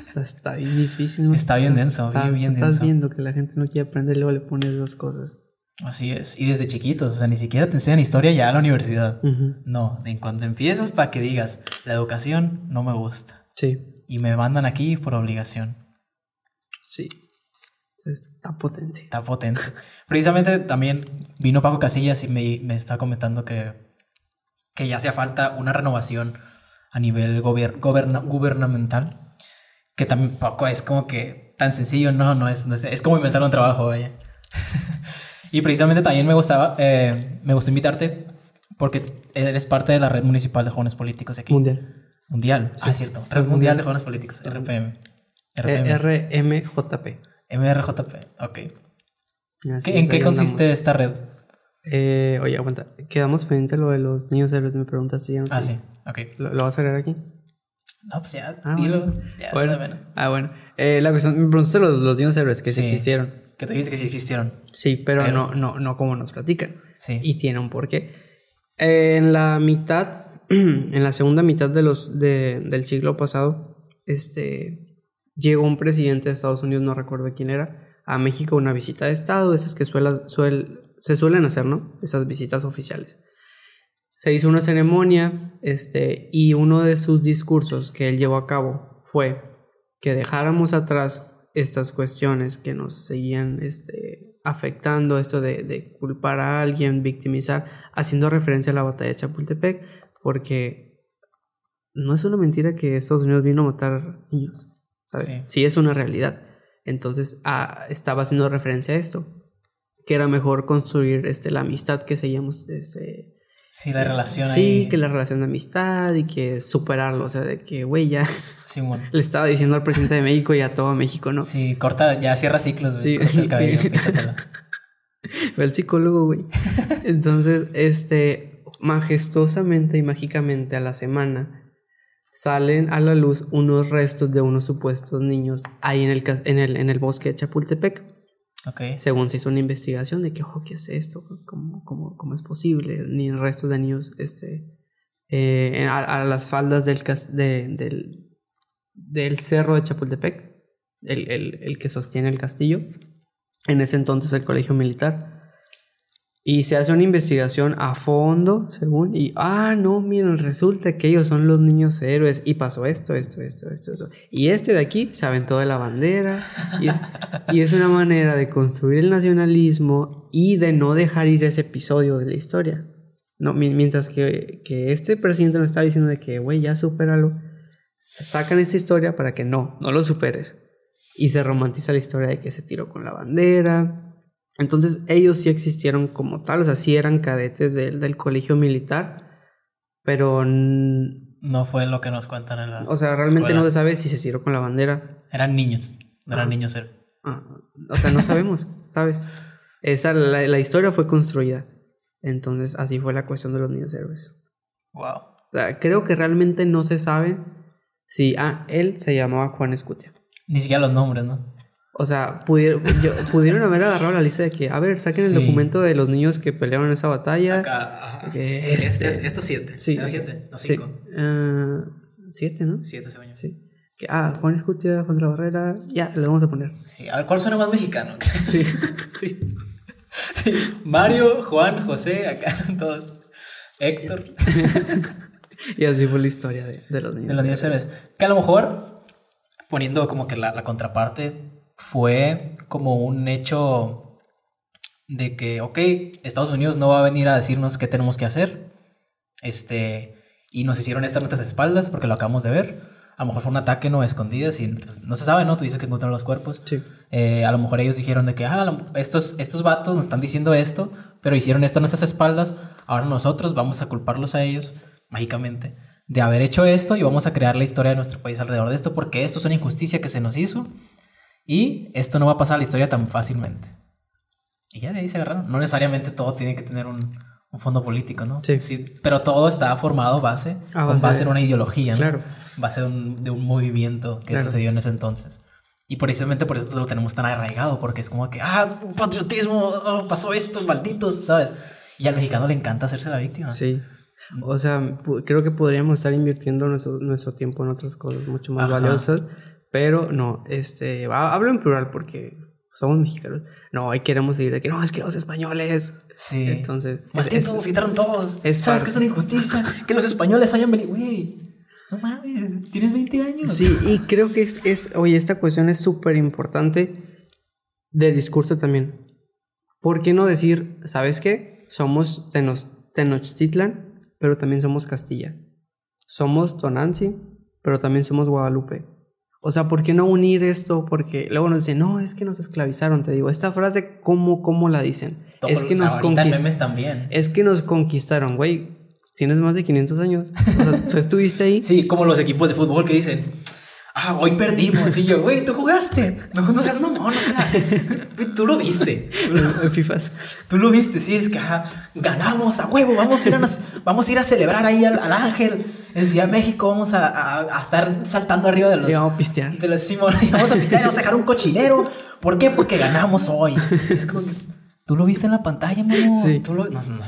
está, está bien difícil. ¿no? Está bien denso, Está- bien, bien Estás denso. viendo que la gente no quiere aprender y luego le pones esas cosas. Así es. Y desde chiquitos, o sea, ni siquiera te enseñan historia ya a la universidad. Ujú. No, en cuanto empiezas para que digas, la educación no me gusta. Sí, Y me mandan aquí por obligación. sí. Está potente. Está potente. Precisamente también vino Paco Casillas y me, me está comentando que, que ya hacía falta una renovación a nivel gobier- goberna- gubernamental. Que también Paco es como que tan sencillo, no, no es, no es, es como inventar un trabajo, vaya. y precisamente también me gustaba, eh, me gustó invitarte porque eres parte de la red municipal de jóvenes políticos aquí. Mundial. Mundial, ah, es cierto. Red Mundial de Jóvenes Políticos, RPM. RPM. RMJP. MRJP, ok. Así ¿Qué- ¿En qué consiste esta red? andamos. Eh, oye, aguanta. Quedamos pendiente lo de los niños héroes. Me preguntas si ya no Ah, sí, ok. ¿Lo, lo vas a agregar aquí? No, pues ya, Ah, dilo. bueno. Ya, Bueno. Ah, bueno. Eh, la cuestión, me preguntaste los, los niños héroes que sí. Sí. existieron. Que tú dices que sí existieron. Sí, pero, Pero- No, no, no como nos platican. Sí. Y tiene un porqué. En la mitad, en la segunda mitad de los, de- del siglo pasado, este, llegó un presidente de Estados Unidos, no recuerdo quién era, a México una visita de Estado, esas que suela- suel- se suelen hacer, ¿no? Esas visitas oficiales. Se hizo una ceremonia, este, y uno de sus discursos que él llevó a cabo fue que dejáramos atrás estas cuestiones que nos seguían este, afectando, esto de, de culpar a alguien, victimizar, haciendo referencia a la batalla de Chapultepec, porque no es una mentira que Estados Unidos vino a matar niños, ¿sabes? Sí. Sí, es una realidad. Entonces ah, estaba haciendo referencia a esto, que era mejor construir este, la amistad que seguíamos este, Sí, la relación Sí, ahí. que la relación de amistad y que superarlo, o sea, de que, güey, ya le estaba diciendo al presidente de México y a todo México, ¿no? Sí, corta, ya cierra ciclos. Sí. El cabello. Ve al psicólogo, güey. Entonces, este, majestuosamente y mágicamente a la semana salen a la luz unos restos de unos supuestos niños ahí en el, en el, en el bosque de Chapultepec. Según se hizo una investigación de que, ojo, ¿qué es esto? ¿Cómo, cómo, cómo es posible? Ni restos de niños, este, eh, a, las faldas del, del, del cerro de Chapultepec, el, el, el que sostiene el castillo, en ese entonces el colegio militar. Y se hace una investigación a fondo, según, y, ah, no, miren, resulta que ellos son los niños héroes, y pasó esto, esto, esto, esto, esto. Y este de aquí se aventó de la bandera, y es, y es una manera de construir el nacionalismo y de no dejar ir ese episodio de la historia. No, mi- mientras que, que este presidente nos está diciendo de que, güey, ya supéralo, sacan esta historia para que no, no lo superes. y se romantiza la historia de que se tiró con la bandera. Entonces ellos sí existieron como tal, o sea, sí eran cadetes del, del colegio militar, pero... No fue lo que nos cuentan en la. O sea, realmente escuela. no se sabe si se tiró con la bandera. Eran niños. No eran Ah. niños. er- Ah, o sea, no sabemos, ¿sabes? Esa, la, la historia fue construida. Entonces, así fue la cuestión de los niños héroes. Wow. O sea, creo que realmente no se sabe si... Ah, él se llamaba Juan Escutia. Ni siquiera los nombres, ¿no? O sea, pudieron, yo- pudieron haber agarrado la lista de que, a ver, saquen el Sí. documento de los niños que pelearon en esa batalla. Acá. ajá. Este, este- estos siete. Sí. Eran siete. No, Sí. cinco. Ah, siete, ¿no? Siete, yo. Sí. Sí. Que, ah, Juan Escutia, Juan de la Barrera. Ya, le vamos a poner. A ver, ¿cuál suena más mexicano? Sí. sí. Sí. Mario, Juan, José, acá todos. Héctor. y así fue la historia de, de los niños. de los niños héroes. héroes. Que a lo mejor, poniendo como que la, la contraparte, fue como un hecho de que, ok, Estados Unidos no va a venir a decirnos qué tenemos que hacer. Este, y nos hicieron esto a nuestras espaldas porque lo acabamos de ver. A lo mejor fue un ataque no escondido, y pues, no se sabe, ¿no? Tú dices que encontraron los cuerpos. Sí. Eh, a lo mejor ellos dijeron de que ah, estos, estos vatos nos están diciendo esto, pero hicieron esto a nuestras espaldas. Ahora nosotros vamos a culparlos a ellos, mágicamente, de haber hecho esto y vamos a crear la historia de nuestro país alrededor de esto porque esto es una injusticia que se nos hizo y esto no va a pasar a la historia tan fácilmente. Y ya de ahí se agarraron. No necesariamente todo tiene que tener un, un fondo político, ¿no? Sí. Pero todo está formado base, A con base en una ideología, ¿no? Claro. Base de un, de un movimiento que Claro. sucedió en ese entonces. Y precisamente por eso lo tenemos tan arraigado, porque es como que, ah, patriotismo, oh, pasó esto, malditos, ¿sabes? Y al mexicano le encanta hacerse la víctima. Sí. O sea, creo que podríamos estar invirtiendo nuestro, nuestro tiempo en otras cosas mucho más Ajá. valiosas, pero no, este, hablo en plural porque somos mexicanos. No, ahí queremos seguir de que no, es que los españoles. Sí. Entonces, es- Malditos, nos quitaron todos. es ¿Sabes que es una injusticia? que los españoles hayan venido. Güey, no mames, tienes 20 años. Sí, y creo que es, es oye, esta cuestión es súper importante de discurso también. ¿Por qué no decir, ¿sabes qué? Somos Tenochtitlan, pero también somos Castilla. Somos Tonantzin, pero también somos Guadalupe. O sea, ¿por qué no unir esto? Porque luego nos dicen, no, es que nos esclavizaron. Te digo, esta frase, ¿cómo, cómo la dicen? Es que nos conquistaron. Es que nos conquistaron, güey. Tienes más de 500 años. O sea, tú estuviste ahí. Sí, como los equipos de fútbol que dicen, ah, hoy perdimos. Y yo, güey, tú jugaste. No, no seas mamón, o sea, tú lo viste. en FIFAs. Tú lo viste, sí, es que ajá, ganamos a huevo, vamos a ir a, nos- vamos a, ir a celebrar ahí al, al ángel en Ciudad de México, vamos a, a- a estar saltando arriba de los... Y vamos a pistear. De los Simón, y vamos a pistear y vamos a sacar un cochinero. ¿Por qué? Porque ganamos hoy. Es como que, tú lo viste en la pantalla, mano. Sí. Tú lo, no, no, no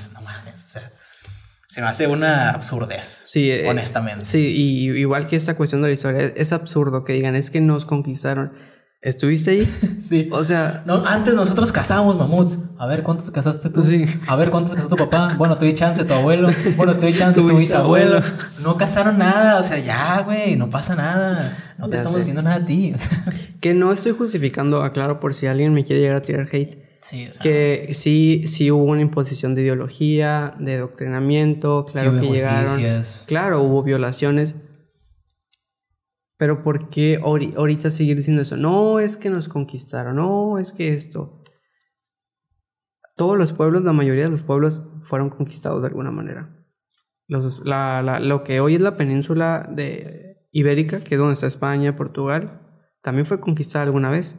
se me hace una absurdez. Sí, eh, honestamente. Sí, y igual que esta cuestión de la historia, es, absurdo que digan, es que nos conquistaron. ¿Estuviste ahí? Sí. O sea, No, antes nosotros cazábamos mamuts. A ver, ¿cuántos cazaste tú? Sí. A ver, ¿cuántos cazó tu papá? Bueno, te di chance tu abuelo. Bueno, te di chance Tu tu bisabuelo. bisabuelo. No cazaron nada. O sea, ya, güey, no pasa nada. No te Ya estamos sé. haciendo nada a ti. que no estoy justificando, aclaro por si alguien me quiere llegar a tirar hate, Sí, o sea, que sí, sí hubo una imposición de ideología, de adoctrinamiento, claro que llegaron, claro, hubo violaciones, pero ¿por qué ahori- ahorita seguir diciendo eso? No, es que nos conquistaron, no, es que esto. Todos los pueblos, la mayoría de los pueblos fueron conquistados de alguna manera. Los, la- la- lo que hoy es la península de Ibérica, que es donde está España, Portugal, también fue conquistada alguna vez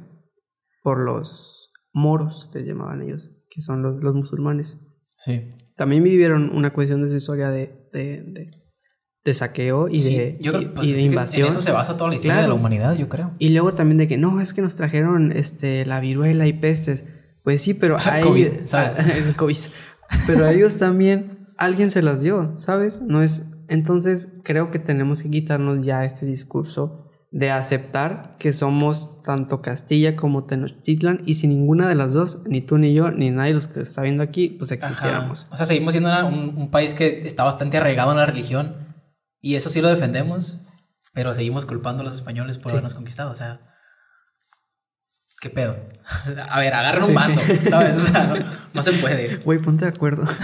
por los moros, les llamaban ellos, que son los, los musulmanes. Sí. También vivieron una cuestión de su historia de, de, de- de saqueo y Sí, de, yo creo y- pues, y de invasión. En eso se basa toda la historia de la humanidad, yo creo. Y luego también de que no, es que nos trajeron este, la viruela y pestes. Pues sí, pero COVID, ¿sabes? el COVID. Pero a ellos también alguien se las dio, ¿sabes? No es. Entonces creo que tenemos que quitarnos ya este discurso de aceptar que somos tanto Castilla como Tenochtitlan y si ninguna de las dos, ni tú ni yo, ni nadie de los que está viendo aquí, pues Ajá. existiéramos. O sea, seguimos siendo una- un, un país que está bastante arraigado en la religión y eso sí lo defendemos, pero seguimos culpando a los españoles por Sí. habernos conquistado. O sea, ¿qué pedo? A ver, agarren Sí, un bando, sí. ¿sabes? O sea, no, no se puede. Güey, ponte de acuerdo.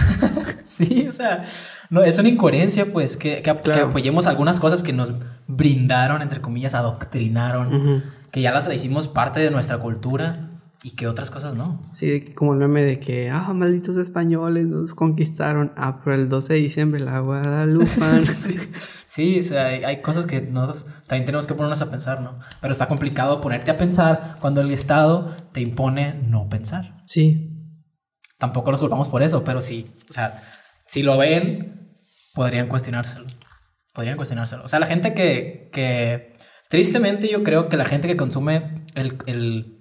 Sí, o sea, no, es una incoherencia, pues, que, que, que apoyemos algunas cosas que nos brindaron, entre comillas, adoctrinaron. Que ya las hicimos parte de nuestra cultura y que otras cosas no. Sí, como el meme de que, ah, malditos españoles nos conquistaron. Ah, pero el 12 de diciembre la Guadalupe. sí, sí o sea, hay, hay, cosas que nosotros también tenemos que ponernos a pensar, ¿no? Pero está complicado ponerte a pensar cuando el Estado te impone no pensar. Sí. Tampoco los culpamos por eso, pero sí, o sea, si lo ven, podrían cuestionárselo. Podrían cuestionárselo. O sea, la gente que, que tristemente yo creo que la gente que consume el, el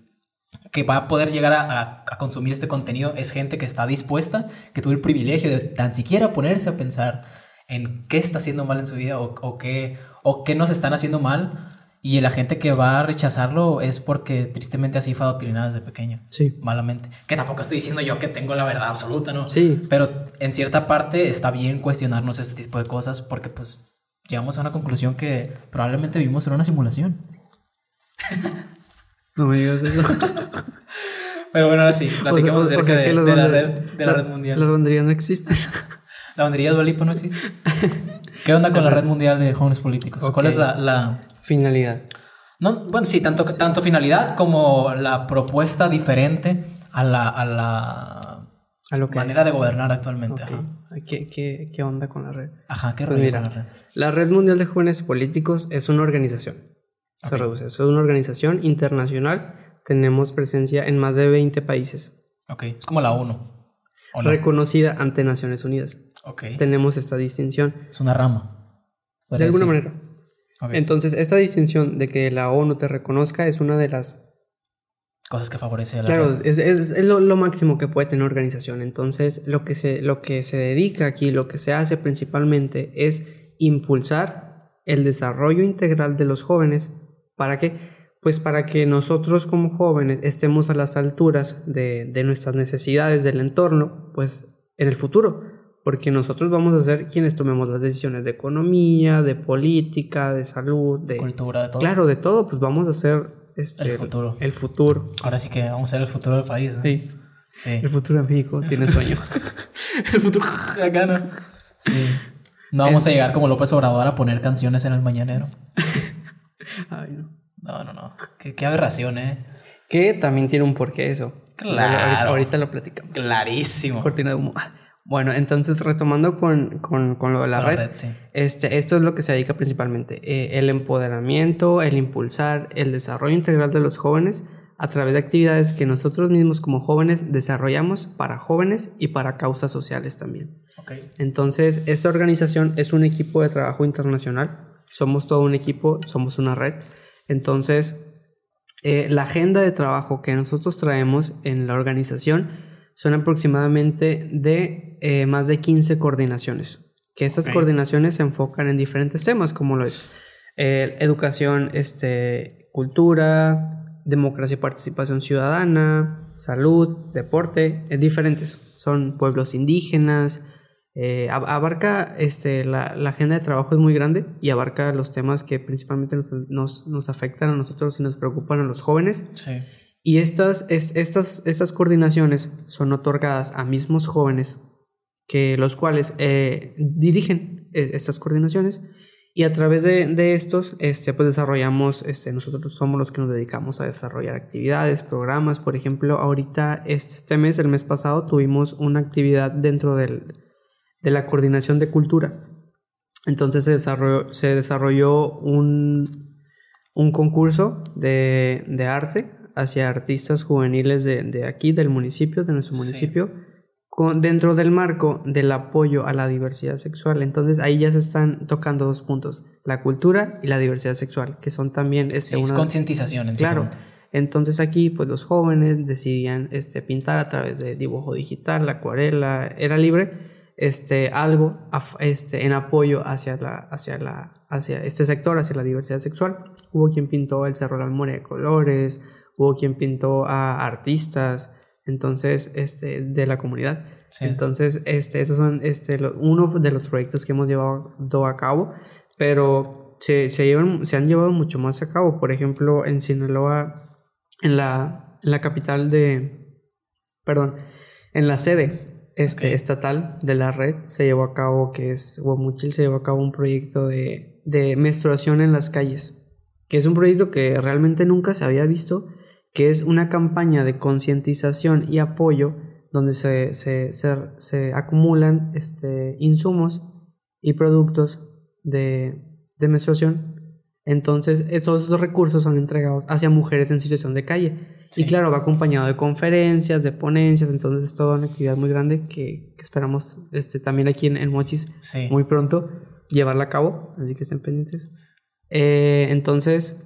que va a poder llegar a, a, consumir este contenido es gente que está dispuesta, que tuvo el privilegio de tan siquiera ponerse a pensar en qué está haciendo mal en su vida o, o, qué, o qué nos están haciendo mal. Y la gente que va a rechazarlo es porque tristemente así fue adoctrinada desde pequeño. Sí. Malamente. Que tampoco estoy diciendo yo que tengo la verdad absoluta, ¿no? Sí. Pero en cierta parte está bien cuestionarnos este tipo de cosas porque pues llegamos a una conclusión que probablemente vivimos en una simulación. No me digas eso. Pero bueno, ahora sí, o sea, acerca o sea de, de, la red, de la, la, red mundial. Las banderías no existen. ¿La bandería de Dualipo no existe? ¿Qué onda con la red mundial de jóvenes políticos? Okay. ¿Cuál es la, la, finalidad? No, bueno, sí, tanto, sí. tanto finalidad como la propuesta diferente a la, a la a lo que manera de gobernar actualmente. Okay. ¿Qué, qué, ¿Qué, onda con la red? Ajá, ¿qué pues mira, con la red? La Red Mundial de Jóvenes Políticos es una organización. Se okay. reduce. Es una organización internacional. Tenemos presencia en más de 20 países. Ok, es como la ONU. ¿o no? Reconocida ante Naciones Unidas. Ok. Tenemos esta distinción. Es una rama. De alguna decir. manera. Okay. Entonces, esta distinción de que la ONU te reconozca es una de las cosas que favorece a la Claro, es, es, es lo, lo, máximo que puede tener una organización. Entonces, lo que, se, lo que se dedica aquí, lo que se hace principalmente es impulsar el desarrollo integral de los jóvenes. ¿Para qué? Pues para que nosotros como jóvenes estemos a las alturas de, de nuestras necesidades del entorno, pues en el futuro. Porque nosotros vamos a ser quienes tomemos las decisiones de economía, de política, de salud, de cultura, de todo. Claro, de todo, pues vamos a ser este, el futuro. El futuro. Ahora sí que vamos a ser el futuro del país. ¿no? Sí. sí. El futuro de México tiene sueño. el futuro acá no. Sí. No vamos a llegar como López Obrador a poner canciones en el mañanero. Ay, no. No, no, no. Qué, qué aberración, ¿eh? Que también tiene un porqué eso. Claro. Ahorita, ahorita lo platicamos. Clarísimo. Cortina de humo. Bueno, entonces retomando con, con, con lo de la, La red, red, sí. este, esto es lo que se dedica principalmente, eh, el empoderamiento, el impulsar el desarrollo integral de los jóvenes a través de actividades que nosotros mismos como jóvenes desarrollamos para jóvenes y para causas sociales también. Okay. Entonces, esta organización es un equipo de trabajo internacional, somos todo un equipo, somos una red. Entonces, eh, la agenda de trabajo que nosotros traemos en la organización son aproximadamente de eh, más de 15 coordinaciones. Que estas okay. coordinaciones se enfocan en diferentes temas, como lo es eh, educación, este, cultura, democracia y participación ciudadana, salud, deporte, es diferentes. Son pueblos indígenas. Eh, abarca este, la, la, agenda de trabajo es muy grande y abarca los temas que principalmente nos, nos, nos afectan a nosotros y nos preocupan a los jóvenes. Sí. Y estas, es, estas, estas coordinaciones son otorgadas a mismos jóvenes, que los cuales eh, dirigen estas coordinaciones y a través de, de, estos este, pues desarrollamos, este, nosotros somos los que nos dedicamos a desarrollar actividades, programas. Por ejemplo, ahorita este mes, el mes pasado, tuvimos una actividad dentro del, de la coordinación de cultura. Entonces se desarrolló, se desarrolló un, un concurso de, de arte hacia artistas juveniles de, de aquí, del municipio, de nuestro municipio, sí. con, dentro del marco del apoyo a la diversidad sexual. Entonces ahí ya se están tocando dos puntos, la cultura y la diversidad sexual, que son también... Este, sí, una concientización. Claro. Entonces aquí pues los jóvenes decidían este, pintar a través de dibujo digital, la acuarela, era libre, este, algo este, en apoyo hacia, la, hacia, la, hacia este sector, hacia la diversidad sexual. Hubo quien pintó el Cerro de la Memoria de Colores, hubo quien pintó a artistas, entonces, este, de la comunidad. Sí. Entonces, este, esos son este, lo, uno de los proyectos que hemos llevado a cabo, pero se, se, llevan, se han llevado mucho más a cabo. Por ejemplo, en Sinaloa, en la, en la capital de, perdón, en la sede este, okay. estatal de la red se llevó a cabo, que es Guamuchil, se llevó a cabo un proyecto de, de menstruación en las calles que es un proyecto que realmente nunca se había visto, que es una campaña de concientización y apoyo donde se, se, se, se acumulan este, insumos y productos de, de menstruación. Entonces, eh, todos esos recursos son entregados hacia mujeres en situación de calle. Sí. Y claro, va acompañado de conferencias, de ponencias, entonces es toda una actividad muy grande que, que esperamos este, también aquí en, en Mochis Sí. muy pronto llevarla a cabo, así que estén pendientes. Eh, entonces,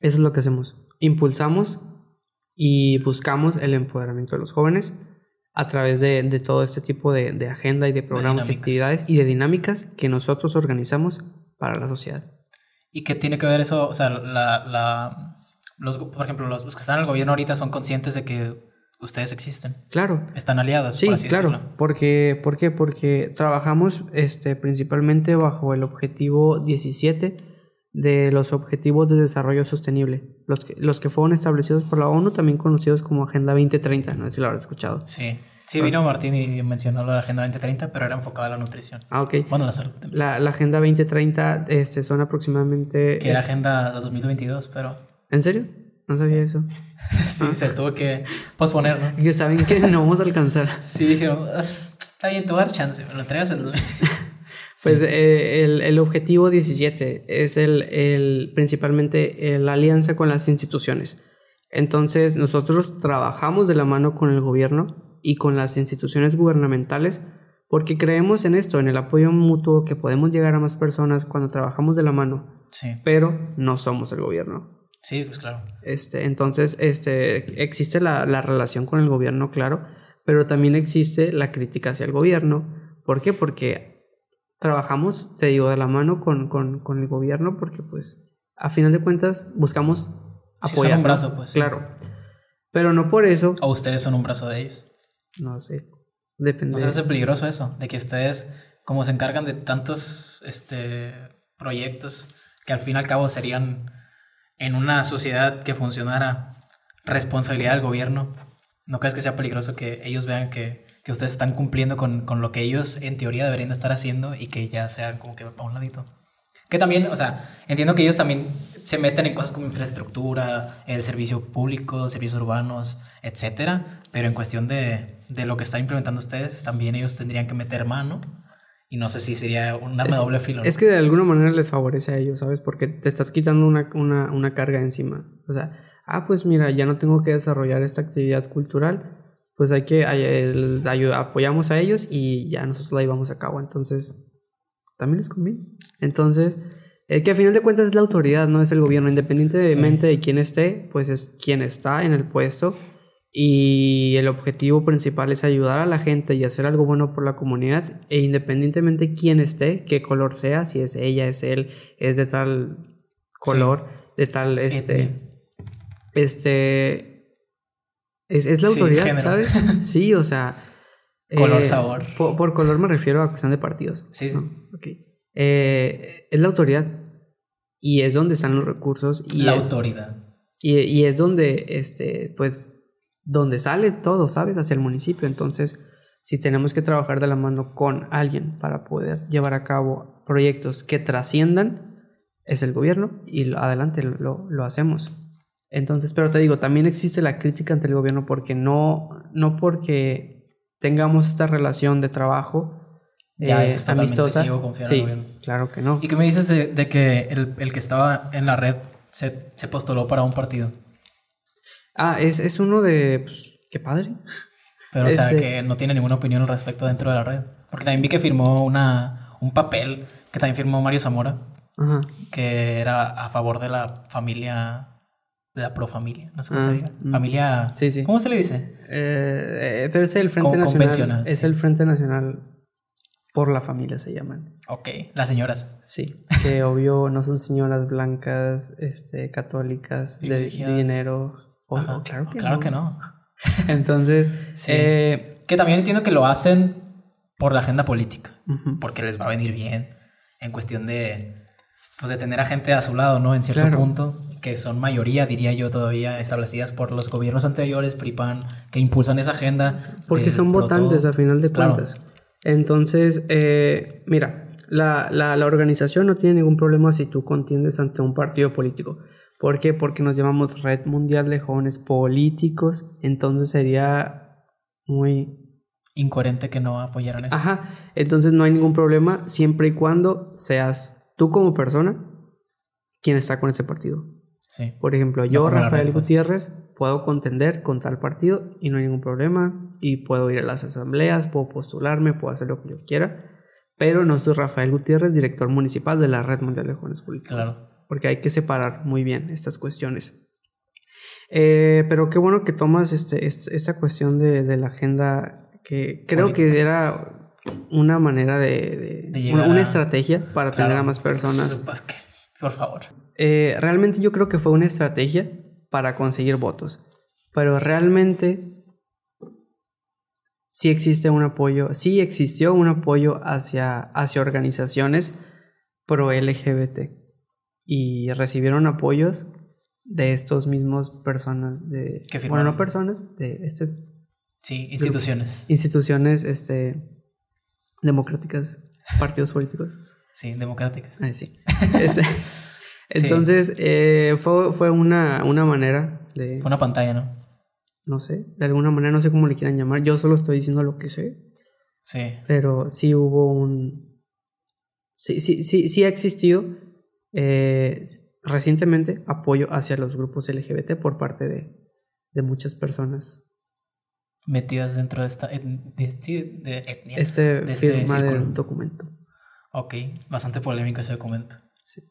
eso es lo que hacemos. Impulsamos y buscamos el empoderamiento de los jóvenes a través de, de todo este tipo de, de agenda y de programas y actividades y de dinámicas que nosotros organizamos para la sociedad. ¿Y qué tiene que ver eso? O sea, la, la, los, por ejemplo, los, los que están en el gobierno ahorita son conscientes de que ustedes existen. Claro, Están aliados. Sí, por así claro. decirlo. Porque, ¿Por qué? Porque trabajamos este, principalmente bajo el objetivo 17 de los Objetivos de Desarrollo Sostenible, los que, los que fueron establecidos por la ONU, también conocidos como Agenda 2030, no sé si lo habrás escuchado. Sí. Sí, vino Martín y mencionó la Agenda 2030, pero era enfocado a la nutrición. Ah, ok. Bueno, la salud. La, la Agenda 2030 este, son aproximadamente... Que era es- Agenda 2022, pero ¿En serio? No sabía eso. sí, se tuvo que posponer, ¿no? Que saben que no vamos a alcanzar. Sí, dijeron, "Ah, está bien, te voy a dar chance, me lo entregas el 2000". Pues eh, el, el objetivo 17 es el, el principalmente eh, la alianza con las instituciones. Entonces nosotros trabajamos de la mano con el gobierno y con las instituciones gubernamentales porque creemos en esto, en el apoyo mutuo, que podemos llegar a más personas cuando trabajamos de la mano, Sí, pero no somos el gobierno. Sí, pues claro. Este, entonces, este, existe la, la relación con el gobierno, claro, pero también existe la crítica hacia el gobierno. ¿Por qué? Porque trabajamos, te digo, de la mano con, con, con el gobierno, porque pues, a final de cuentas, buscamos Sí, apoyar. un ¿no? brazo, pues, sí. Claro. Pero no por eso, O ustedes son un brazo de ellos. no sé, depende. ¿No hace peligroso eso? De que ustedes, como se encargan de tantos este, proyectos que al fin y al cabo serían en una sociedad que funcionara responsabilidad del gobierno, ¿no crees que sea peligroso que ellos vean que, que ustedes están cumpliendo con, con lo que ellos en teoría deberían de estar haciendo y que ya sean como que a un ladito? Que también, o sea, entiendo que ellos también se meten en cosas como infraestructura, el servicio público, servicios urbanos, etcétera, pero en cuestión de, de lo que están implementando ustedes, también ellos tendrían que meter mano y no sé si sería un arma doble filo. ¿no? Es que de alguna manera les favorece a ellos, ¿sabes? Porque te estás quitando una, una, una carga encima. O sea, ah, pues mira, ya no tengo que desarrollar esta actividad cultural, pues hay que, el- ayu- apoyamos a ellos y ya nosotros la llevamos a cabo. Entonces, también les conviene. Entonces, eh, que a final de cuentas es la autoridad, no es el gobierno. Independientemente de quién esté, pues es quien está en el puesto. Y el objetivo principal es ayudar a la gente y hacer algo bueno por la comunidad. E independientemente quién esté, qué color sea, si es ella, es él, es de tal color, de tal este. Etnia. Este. Es, es la Sí, autoridad, género. ¿sabes? Sí, o sea. Color, eh, sabor. Por, por color me refiero a cuestión de partidos. Sí, sí. ¿no? Ok. Eh, es la autoridad. Y es donde están los recursos. Y la es- autoridad. y, y es donde, este, pues, donde sale todo, ¿sabes? Hacia el municipio. Entonces, si tenemos que trabajar de la mano con alguien para poder llevar a cabo proyectos que trasciendan, es el gobierno y adelante lo, lo hacemos. Entonces, pero te digo, también existe la crítica ante el gobierno porque no, no porque tengamos esta relación de trabajo Ya, eh, amistosa. Sí, claro que no. ¿Y qué me dices de, de que el, el que estaba en la red se, se postuló para un partido? Ah, es, es uno de, pues, qué padre. Pero, o sea, Ese- que no tiene ninguna opinión al respecto dentro de la red. Porque también vi que firmó una, un papel que también firmó Mario Zamora, Ajá. que era a favor de la familia, de la profamilia, no sé cómo Ah, se diga. mm. Familia. Sí, sí. ¿Cómo se le dice? Eh, eh, pero es el Frente Con- Nacional. convencional, Es sí. el Frente Nacional por la familia, se llaman. Ok, las señoras. Sí. Que obvio no son señoras blancas, este, católicas, de, dinero. Ajá. claro que claro no. que no. Entonces, Sí. eh, Que también entiendo que lo hacen por la agenda política. porque les va a venir bien en cuestión de pues de tener a gente a su lado, ¿no? En cierto Claro. punto, que son mayoría, diría yo, todavía establecidas por los gobiernos anteriores, PRIPAN, que impulsan esa agenda. porque son votantes a final de Claro. cuentas. Entonces, eh, mira, La, la, la organización no tiene ningún problema si tú contiendes ante un partido político. ¿Por qué? Porque nos llamamos Red Mundial de Jóvenes Políticos. Entonces sería muy Incoherente que no apoyaran eso. Ajá, entonces no hay ningún problema siempre y cuando seas tú como persona quien está con ese partido. Sí. Por ejemplo, yo, Rafael red, pues. Gutiérrez, puedo contender con tal partido y no hay ningún problema y puedo ir a las asambleas, puedo postularme, puedo hacer lo que yo quiera, pero no soy Rafael Gutiérrez, director municipal de la Red Mundial de Jóvenes Políticos. Claro. Porque hay que separar muy bien estas cuestiones. Eh, pero qué bueno que tomas este, este- esta cuestión de, de la agenda que creo que era una manera de, de- De llegar una, una a- estrategia para Claro. tener a más personas. Por favor. Eh, realmente yo creo que fue una estrategia para conseguir votos. Pero realmente sí existe un apoyo, sí existió un apoyo hacia, hacia organizaciones pro LGBT. Y recibieron apoyos de estos mismos personas, de, Que bueno, no personas, de este, Sí, instituciones. instituciones este, democráticas, partidos políticos. Sí, democráticas. Ay, sí. Este, entonces, eh, fue, fue una, una manera de, Fue una pantalla, ¿no? no sé, de alguna manera, no sé cómo le quieran llamar, yo solo estoy diciendo lo que sé, Sí. pero sí hubo un... Sí, sí, sí, sí ha existido eh, recientemente apoyo hacia los grupos LGBT por parte de, de muchas personas. Metidas dentro de esta de, de etnia. Este de este del documento. Ok, bastante polémico ese documento. Sí.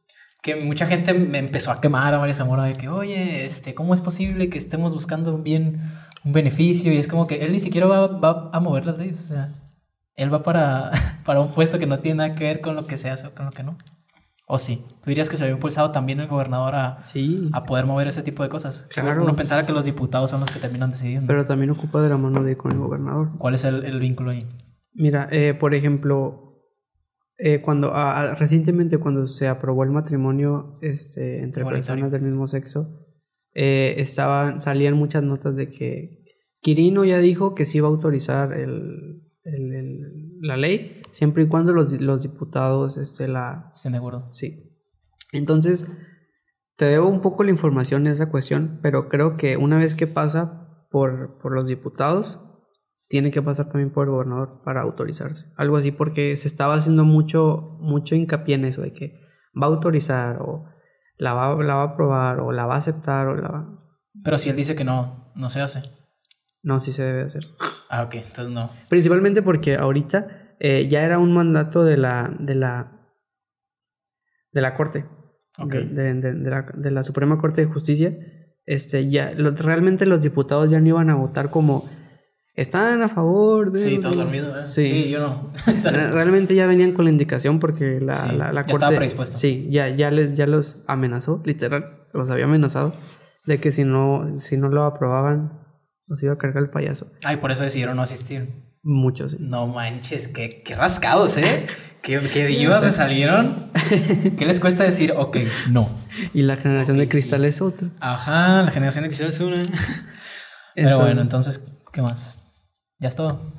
Que mucha gente me empezó a quemar a María Zamora de que, oye, este, ¿cómo es posible que estemos buscando un bien, un beneficio? Y es como que él ni siquiera va, va a mover las leyes. O sea, él va para, para un puesto que no tiene nada que ver con lo que se hace o con lo que no. O sí, tú dirías que se había impulsado también el gobernador a, Sí, a poder mover ese tipo de cosas. Claro. Uno pensara que los diputados son los que terminan decidiendo. pero también ocupa de la mano de con el gobernador. ¿Cuál es el, el vínculo ahí? Mira, eh, por ejemplo, eh, cuando ah, ah, recientemente cuando se aprobó el matrimonio este, entre personas del mismo sexo, eh, estaban, salían muchas notas de que Quirino ya dijo que sí iba a autorizar el, el- el- la ley, siempre y cuando los, los diputados este, la... Estoy de acuerdo. Sí. Entonces, te debo un poco la información en esa cuestión, pero creo que una vez que pasa por, por los diputados, tiene que pasar también por el gobernador para autorizarse. Algo así, porque se estaba haciendo mucho, mucho hincapié en eso, de que va a autorizar o la va, la va a aprobar o la va a aceptar o la va... Pero si él dice que no, no se hace. No, sí se debe hacer. Ah, ok, entonces no. Principalmente porque ahorita eh, ya era un mandato de la, de la, de la Corte, Ok. de, de- la, de la Suprema Corte de Justicia. Este, ya, lo- realmente los diputados ya no iban a votar como están a favor de... Sí, todos dormidos. ¿eh? Sí. Sí. yo no. Re- Realmente ya venían con la indicación porque la, Sí, la, la ya Corte... estaba predispuesto. Sí, ya, ya, les, ya los amenazó, literal, los había amenazado de que si no, si no lo aprobaban, los iba a cargar el payaso. Ay, por eso decidieron no asistir. Muchos. sí. No manches, qué, qué rascados, ¿eh? Qué, qué divas me salieron. ¿Qué les cuesta decir, ok, no? Y la generación de cristal es otra. Ajá, la generación de cristal es una. Pero Entonces- bueno, entonces, ¿qué más? ¿Ya es todo?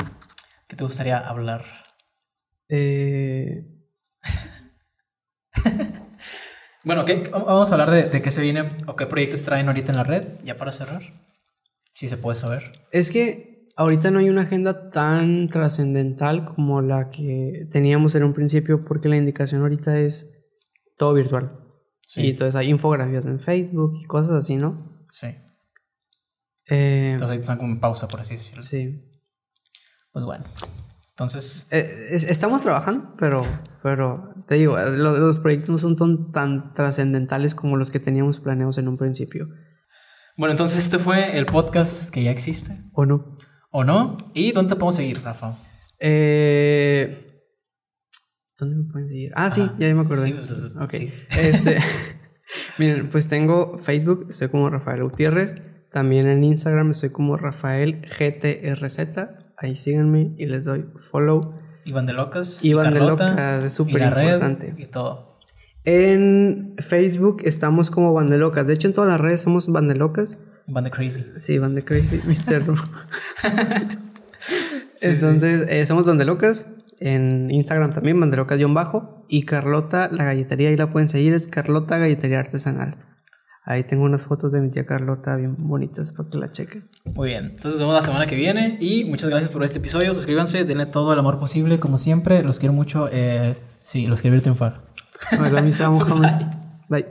¿Qué te gustaría hablar? Eh, Bueno, ¿qué- vamos a hablar de, de qué se viene o qué proyectos traen ahorita en la red, ya para cerrar. Si se puede saber. es que ahorita no hay una agenda tan trascendental como la que teníamos en un principio porque la indicación ahorita es todo virtual. Sí. Y entonces hay infografías en Facebook y cosas así, ¿no? Sí. Eh, Entonces ahorita están como en pausa, por así decirlo. sí. Pues bueno. Entonces, Eh, es- estamos trabajando, pero, pero te digo, lo- los proyectos no son tan, tan trascendentales como los que teníamos planeados en un principio. bueno, entonces este fue el podcast que ya existe. ¿O no? ¿O no? ¿Y dónde te podemos seguir, Rafa? Eh, ¿Dónde me pueden seguir? Ah, sí, ya me acordé. Sí, Ok. sí. Este, miren, pues tengo Facebook, estoy como Rafael Gutiérrez. También en Instagram estoy como Rafael GTRZ. Ahí síganme y les doy follow. Iván de Locas. Iván de Carlota, Locas, es y súper importante. Y todo. En Facebook estamos como Bandelocas. De hecho, en todas las redes somos Bandelocas. Iván de Crazy. Sí, Van de Crazy, Mr. Entonces, eh, somos Bandelocas. En Instagram también, banderocas-bajo. Y Carlota, la galletería, ahí la pueden seguir, es Carlota Galletería Artesanal. Ahí tengo unas fotos de mi tía Carlota bien bonitas para que la chequen. Muy bien, entonces nos vemos la semana que viene y muchas gracias por este episodio. Suscríbanse, denle todo el amor posible, como siempre. Los quiero mucho. Eh, sí, los quiero ver triunfar. Hola, mis amo, Bye.